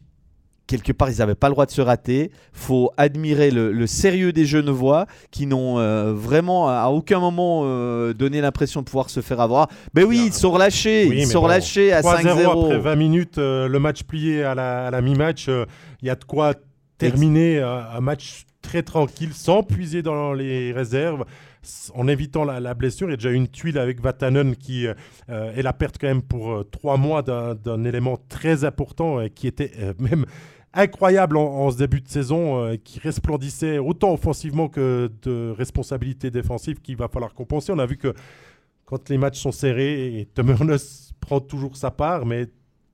quelque part, ils n'avaient pas le droit de se rater. faut admirer le, sérieux des Genevois qui n'ont euh, vraiment à aucun moment euh, donné l'impression de pouvoir se faire avoir. Mais oui, ils sont relâchés. ils sont relâchés à 5-0. Après 20 minutes, euh, le match plié à la, mi-match, il y a de quoi terminer un match très tranquille sans puiser dans les réserves en évitant la, blessure. Il y a déjà une tuile avec Vatanen qui est la perte quand même pour trois mois d'un élément très important et qui était même incroyable en, ce début de saison euh, qui resplendissait autant offensivement que de responsabilités défensives qu'il va falloir compenser. On a vu que quand les matchs sont serrés, et prend toujours sa part, mais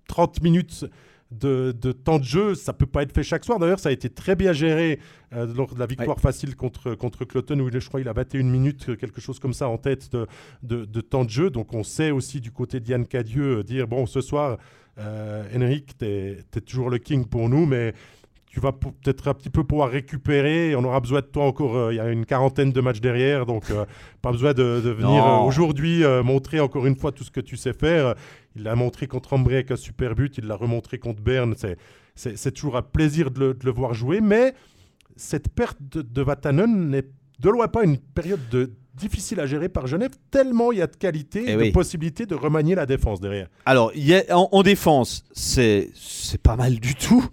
30 minutes de, temps de jeu, ça peut pas être fait chaque soir. D'ailleurs, ça a été très bien géré euh, lors de la victoire facile contre, contre Cloton, où je crois il a battu une minute, quelque chose comme ça, en tête de, de, temps de jeu. Donc on sait aussi du côté d'Yann Cadieux euh, dire, bon, ce soir, euh, Henrik, tu es, toujours le king pour nous, mais tu vas peut-être un petit peu pouvoir récupérer. On aura besoin de toi encore. Euh, il y a une quarantaine de matchs derrière, donc euh, pas besoin de, venir euh, aujourd'hui montrer encore une fois tout ce que tu sais faire. Il l'a montré contre Ambré avec un super but, il l'a remontré contre Berne. C'est toujours un plaisir de le, voir jouer, mais cette perte de, de Vatanen n'est de loin pas une période de, difficile à gérer par Genève, tellement il y a de qualité et, eh de possibilités de remanier la défense derrière. Alors, y a, en, défense, c'est pas mal du tout.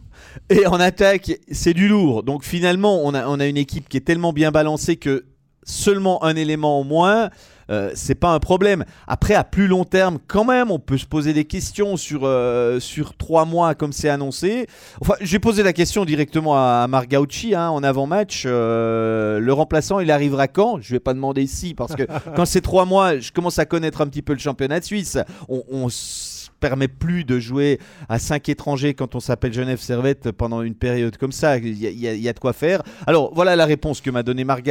Et en attaque, c'est du lourd. Donc finalement, on a, on a une équipe qui est tellement bien balancée que seulement un élément en moins, euh, c'est pas un problème. Après, à plus long terme, quand même, on peut se poser des questions sur, euh, sur trois mois, comme c'est annoncé. Enfin, j'ai posé la question directement à, Marc Gauchi hein, en avant-match. Euh, le remplaçant, il arrivera quand? Je vais pas demander si, parce que quand c'est trois mois, je commence à connaître un petit peu le championnat de Suisse. On, on permet plus de jouer à 5 étrangers quand on s'appelle Genève Servette pendant une période comme ça. Il y, a de quoi faire. Alors voilà la réponse que m'a donné Marc.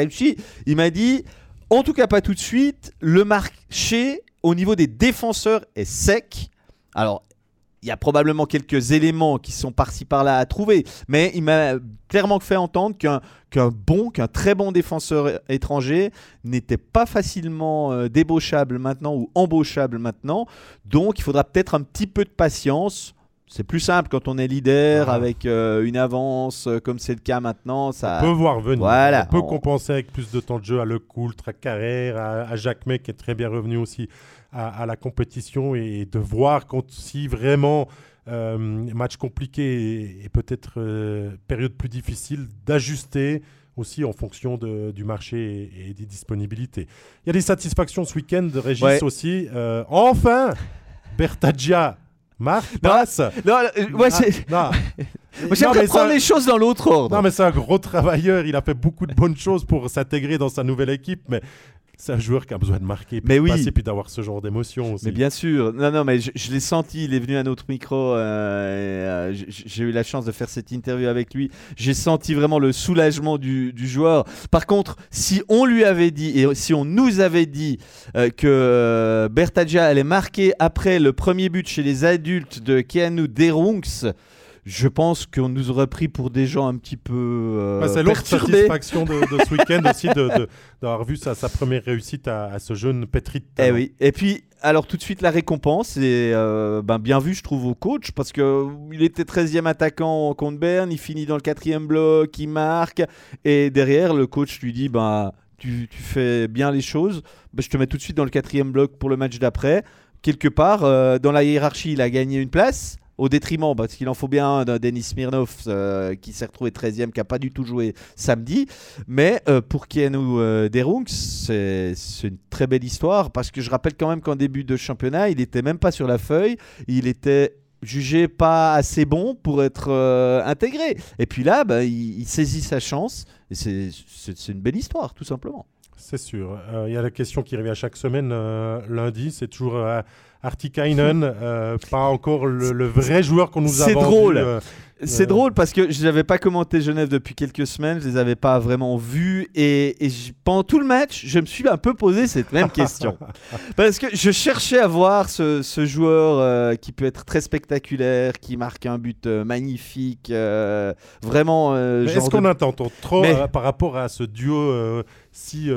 Il m'a dit en tout cas, pas tout de suite. Le marché au niveau des défenseurs est sec. Alors, il y a probablement quelques éléments qui sont par-ci par-là à trouver, mais il m'a clairement fait entendre qu'un bon, qu'un très bon défenseur étranger n'était pas facilement euh, débauchable maintenant ou embauchable maintenant. Donc, il faudra peut-être un petit peu de patience. C'est plus simple quand on est leader avec euh, une avance euh, comme c'est le cas maintenant. Ça on peut voir venir. Voilà. On peut compenser avec plus de temps de jeu à Le Coultre, à Carrère, à, Jacques May qui est très bien revenu aussi à, la compétition et de voir quand, si vraiment euh, match compliqué et, peut-être période plus difficile, d'ajuster aussi en fonction de, du marché et, des disponibilités. Il y a des satisfactions ce week-end, de Régis aussi. enfin, Bertagia Marc passe. Non, non, moi, J'aimerais prendre les choses dans l'autre ordre. Non, mais c'est un gros travailleur. Il a fait beaucoup de bonnes choses pour s'intégrer dans sa nouvelle équipe. Mais c'est un joueur qui a besoin de marquer, puis mais passer, puis d'avoir ce genre d'émotion aussi. Mais bien sûr, non, non, mais je, l'ai senti, il est venu à notre micro, euh, euh, j'ai eu la chance de faire cette interview avec lui, j'ai senti vraiment le soulagement du, joueur. Par contre, si on lui avait dit, et si on nous avait dit euh, que Bertagia allait marquer après le premier but chez les adultes de Keanu Derunks, je pense qu'on nous aurait pris pour des gens un petit peu. Euh, bah, c'est l'autre satisfaction de, ce week-end aussi d'avoir vu sa, sa, première réussite à, ce jeune pétri Eh oui. Et puis, alors tout de suite, la récompense est euh, ben, bien vu, je trouve, au coach parce qu'il euh, était 13e attaquant contre Berne, il finit dans le quatrième bloc, il marque. Et derrière, le coach lui dit ben, tu, tu fais bien les choses, ben, je te mets tout de suite dans le quatrième bloc pour le match d'après. Quelque part, dans la hiérarchie, il a gagné une place au détriment, parce qu'il en faut bien d'un Denis Smirnov euh, qui s'est retrouvé 13e, qui n'a pas du tout joué samedi. Mais euh, pour Keanu euh, Derungs, c'est une très belle histoire, parce que je rappelle quand même qu'en début de championnat, il n'était même pas sur la feuille, il était jugé pas assez bon pour être intégré. Et puis là, bah, il, saisit sa chance, et c'est une belle histoire, tout simplement. C'est sûr. Il y a la question qui revient chaque semaine, lundi, c'est toujours Artikainen, euh, pas encore le, vrai joueur qu'on nous a C'est drôle. Euh, c'est euh, drôle parce que je n'avais pas commenté Genève depuis quelques semaines, je les avais pas vraiment vus et, pendant tout le match, je me suis un peu posé cette même question parce que je cherchais à voir ce, joueur qui peut être très spectaculaire, qui marque un but magnifique, vraiment. Est-ce qu'on attend trop par rapport à ce duo si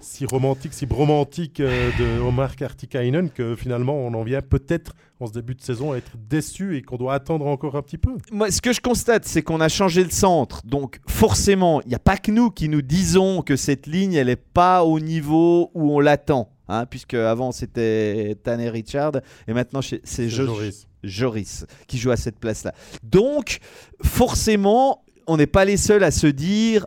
si romantique, si bromantique euh, de Omar Kartikainen que finalement on en vient peut-être en ce début de saison à être déçu et qu'on doit attendre encore un petit peu. Moi, ce que je constate, c'est qu'on a changé le centre. Donc forcément, il n'y a pas que nous qui nous disons que cette ligne, elle n'est pas au niveau où on l'attend. Hein, puisque avant c'était Tanner Richard et maintenant c'est Joris. Joris qui joue à cette place-là. Donc forcément, on n'est pas les seuls à se dire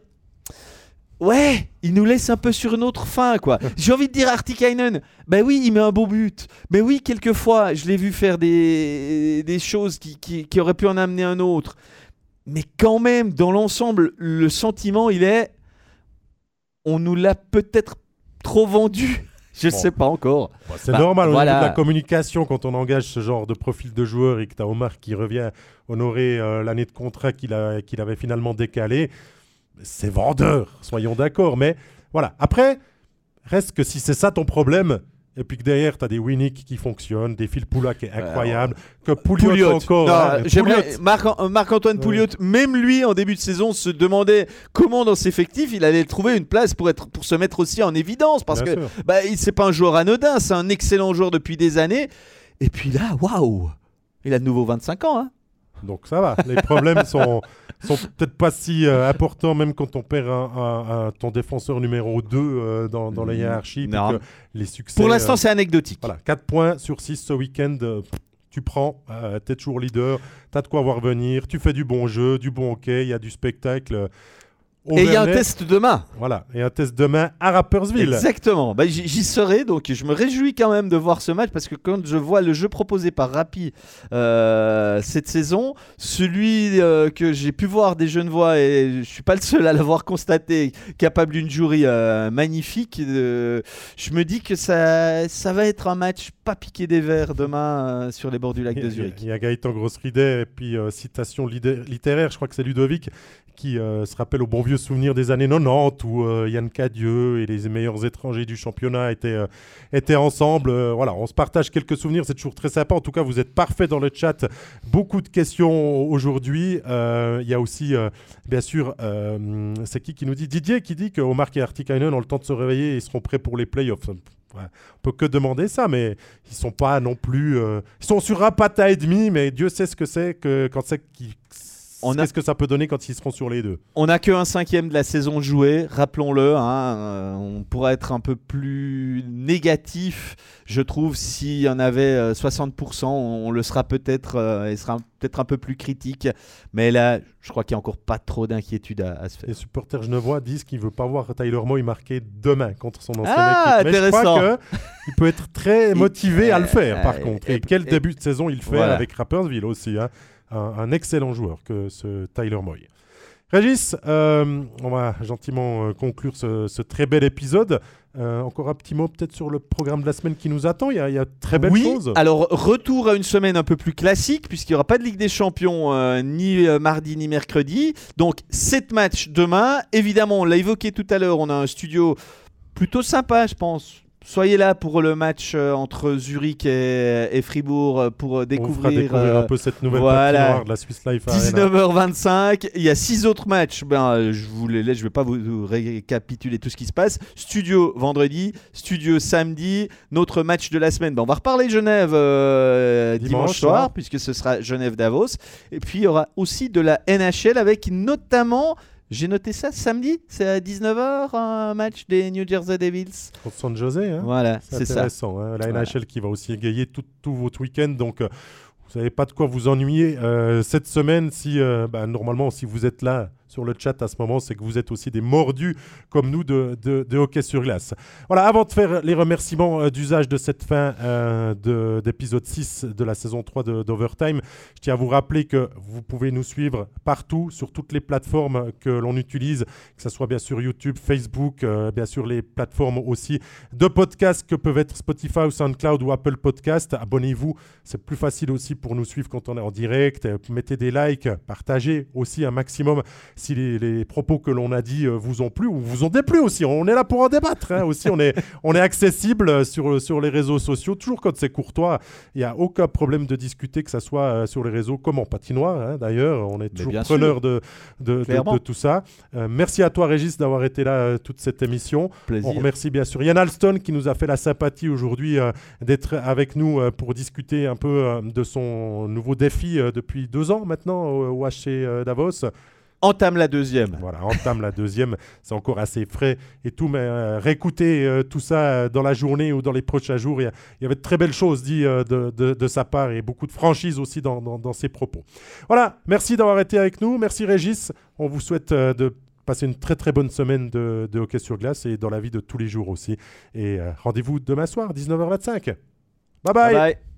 Ouais, il nous laisse un peu sur une autre fin, quoi. J'ai envie de dire Artikainen, ben oui, il met un beau but. Mais oui, quelquefois, je l'ai vu faire des, des choses qui, qui, auraient pu en amener un autre. Mais quand même, dans l'ensemble, le sentiment, il est... On nous l'a peut-être trop vendu Je Bon. sais pas encore. Bon, c'est Bah, normal niveau voilà. de la communication quand on engage ce genre de profil de joueur et que tu as Omar qui revient honorer euh, l'année de contrat qu'il a- qu'il avait finalement décalé. C'est vendeur, soyons d'accord. Mais voilà. Après, reste que si c'est ça ton problème, et puis que derrière, tu as des Winnick qui fonctionnent, des Phil Poula qui est incroyable, que Pouliot, Pouliot. encore. Non, hein, Pouliot, Marc- Marc-Antoine Ouais. Pouliot, même lui en début de saison se demandait comment dans ses effectifs il allait trouver une place pour être pour se mettre aussi en évidence parce bien que sûr. bah il- c'est pas un joueur anodin, c'est un excellent joueur depuis des années. Et puis là, waouh, il a de nouveau 25 ans. Hein. Donc ça va. Les problèmes sont, sont peut-être pas si euh, importants, même quand on perd un, un- un- ton défenseur numéro 2 dans, dans la Mm, hiérarchie. puis non. que les succès. Pour l'instant, euh, c'est anecdotique. Voilà, 4 points sur 6 ce week-end. euh, tu prends, euh, tu es toujours leader, tu as de quoi voir venir, tu fais du bon jeu, du bon hockey, il y a du spectacle. Et il y a un test demain. Voilà, et un test demain à Rappersville. Exactement. Bah, j'y serai, donc je me réjouis quand même de voir ce match parce que quand je vois le jeu proposé par Rapi euh, cette saison, celui euh, que j'ai pu voir des Genevois et je suis pas le seul à l'avoir constaté, capable d'une jury euh, magnifique, euh, je me dis que ça, ça va être un match pas piqué des verres demain sur les bords du lac Il de y a- Zurich. il y a Gaëtan Grossridet et puis citation littéraire, je crois que c'est Ludovic, qui euh, se rappelle au bon vieux souvenir des années 90 où euh, Yann Cadieux et les meilleurs étrangers du championnat étaient, euh, étaient ensemble. Euh, voilà, on se partage quelques souvenirs, c'est toujours très sympa. En tout cas, vous êtes parfait dans le chat. Beaucoup de questions aujourd'hui. Il y a aussi, bien sûr, c'est qui qui nous dit? Didier qui dit que Omar et Artikainen ont le temps de se réveiller et seront prêts pour les playoffs. Ouais, on peut que demander ça, mais ils sont pas non plus. Ils sont sur un pata et demi, mais Dieu sait ce que c'est que quand c'est qui. On a- Qu'est-ce que ça peut donner quand ils seront sur les deux? On n'a qu'un cinquième de la saison jouée, rappelons-le. hein, euh, on pourrait être un peu plus négatif, je trouve, s'il y en avait euh, 60%. On, on le sera peut-être euh, et sera peut-être un peu plus critique. Mais là, je crois qu'il n'y a encore pas trop d'inquiétude à, à se faire. Les supporters genevois disent qu'ils ne veulent pas voir Tyler Moy marquer demain contre son ancienne Ah, équipe. Mais je crois intéressant. qu'il peut être très motivé à le faire, par Euh, contre. et- Et, quel et- début de saison il fait Voilà. avec Rappersville aussi. hein. Un, un excellent joueur que ce Tyler Moy. Régis, euh, on va gentiment euh, conclure ce, ce très bel épisode. Euh, encore un petit mot peut-être sur le programme de la semaine qui nous attend. Il y a, il y a très belles oui, choses. alors retour à une semaine un peu plus classique puisqu'il n'y aura pas de Ligue des Champions euh, ni mardi ni mercredi. Donc 7 matchs demain. Évidemment, on l'a évoqué tout à l'heure, on a un studio plutôt sympa je pense. Soyez là pour le match euh, entre Zurich et, et Fribourg euh, pour euh, on fera découvrir, un peu cette nouvelle voilà. de la Swiss Life Arena. 19h25, il y a six autres matchs. Ben, je vous les laisse, je vais pas vous, récapituler tout ce qui se passe. Studio vendredi, studio samedi, notre match de la semaine. Ben, on va reparler Genève euh, dimanche, Dimanche soir, soir. puisque ce sera Genève-Davos. Et puis il y aura aussi de la NHL avec notamment, j'ai noté ça samedi, c'est à 19h un match des New Jersey Devils. Contre San José. hein. Voilà, C'est ça. intéressant. hein. La Voilà. NHL qui va aussi égayer tout- votre week-end. Donc, euh, vous n'avez pas de quoi vous ennuyer euh, cette semaine. Si, euh, bah, normalement, si vous êtes là sur le chat à ce moment, c'est que vous êtes aussi des mordus comme nous de, hockey sur glace. Voilà, avant de faire les remerciements euh, d'usage de cette fin euh, de- d'épisode 6 de la saison 3 de- d'Overtime, je tiens à vous rappeler que vous pouvez nous suivre partout, sur toutes les plateformes que l'on utilise, que ce soit bien sûr YouTube, Facebook, euh, bien sûr les plateformes aussi de podcasts que peuvent être Spotify ou SoundCloud ou Apple Podcast. Abonnez-vous, c'est plus facile aussi pour nous suivre quand on est en direct. Mettez des likes, partagez aussi un maximum si les, les propos que l'on a dit euh, vous ont plu ou vous ont déplu aussi. On est là pour en débattre. hein. aussi, on est, on est accessible sur, sur les réseaux sociaux, toujours quand c'est courtois. Il n'y a aucun problème de discuter, que ce soit euh, sur les réseaux comme en patinoire. hein, D'ailleurs, on est toujours preneur de, de, de- Clairement. de tout ça. Euh, merci à toi, Régis, d'avoir été là euh, toute cette émission. Plaisir. On remercie bien sûr Yann Alston qui nous a fait la sympathie aujourd'hui euh, d'être avec nous pour discuter un peu de son nouveau défi depuis deux ans maintenant au, au HC Davos. Entame la deuxième. Voilà, entame la deuxième, c'est encore assez frais et tout, mais euh, réécouter euh, tout ça euh, dans la journée ou dans les prochains jours, il y, y avait de très belles choses dites euh, de, de- de sa part et beaucoup de franchise aussi dans, dans- dans ses propos. Voilà, merci d'avoir été avec nous, merci Régis, on vous souhaite de passer une très très bonne semaine de, de hockey sur glace et dans la vie de tous les jours aussi. Et rendez-vous demain soir, 19h25. bye. bye. bye.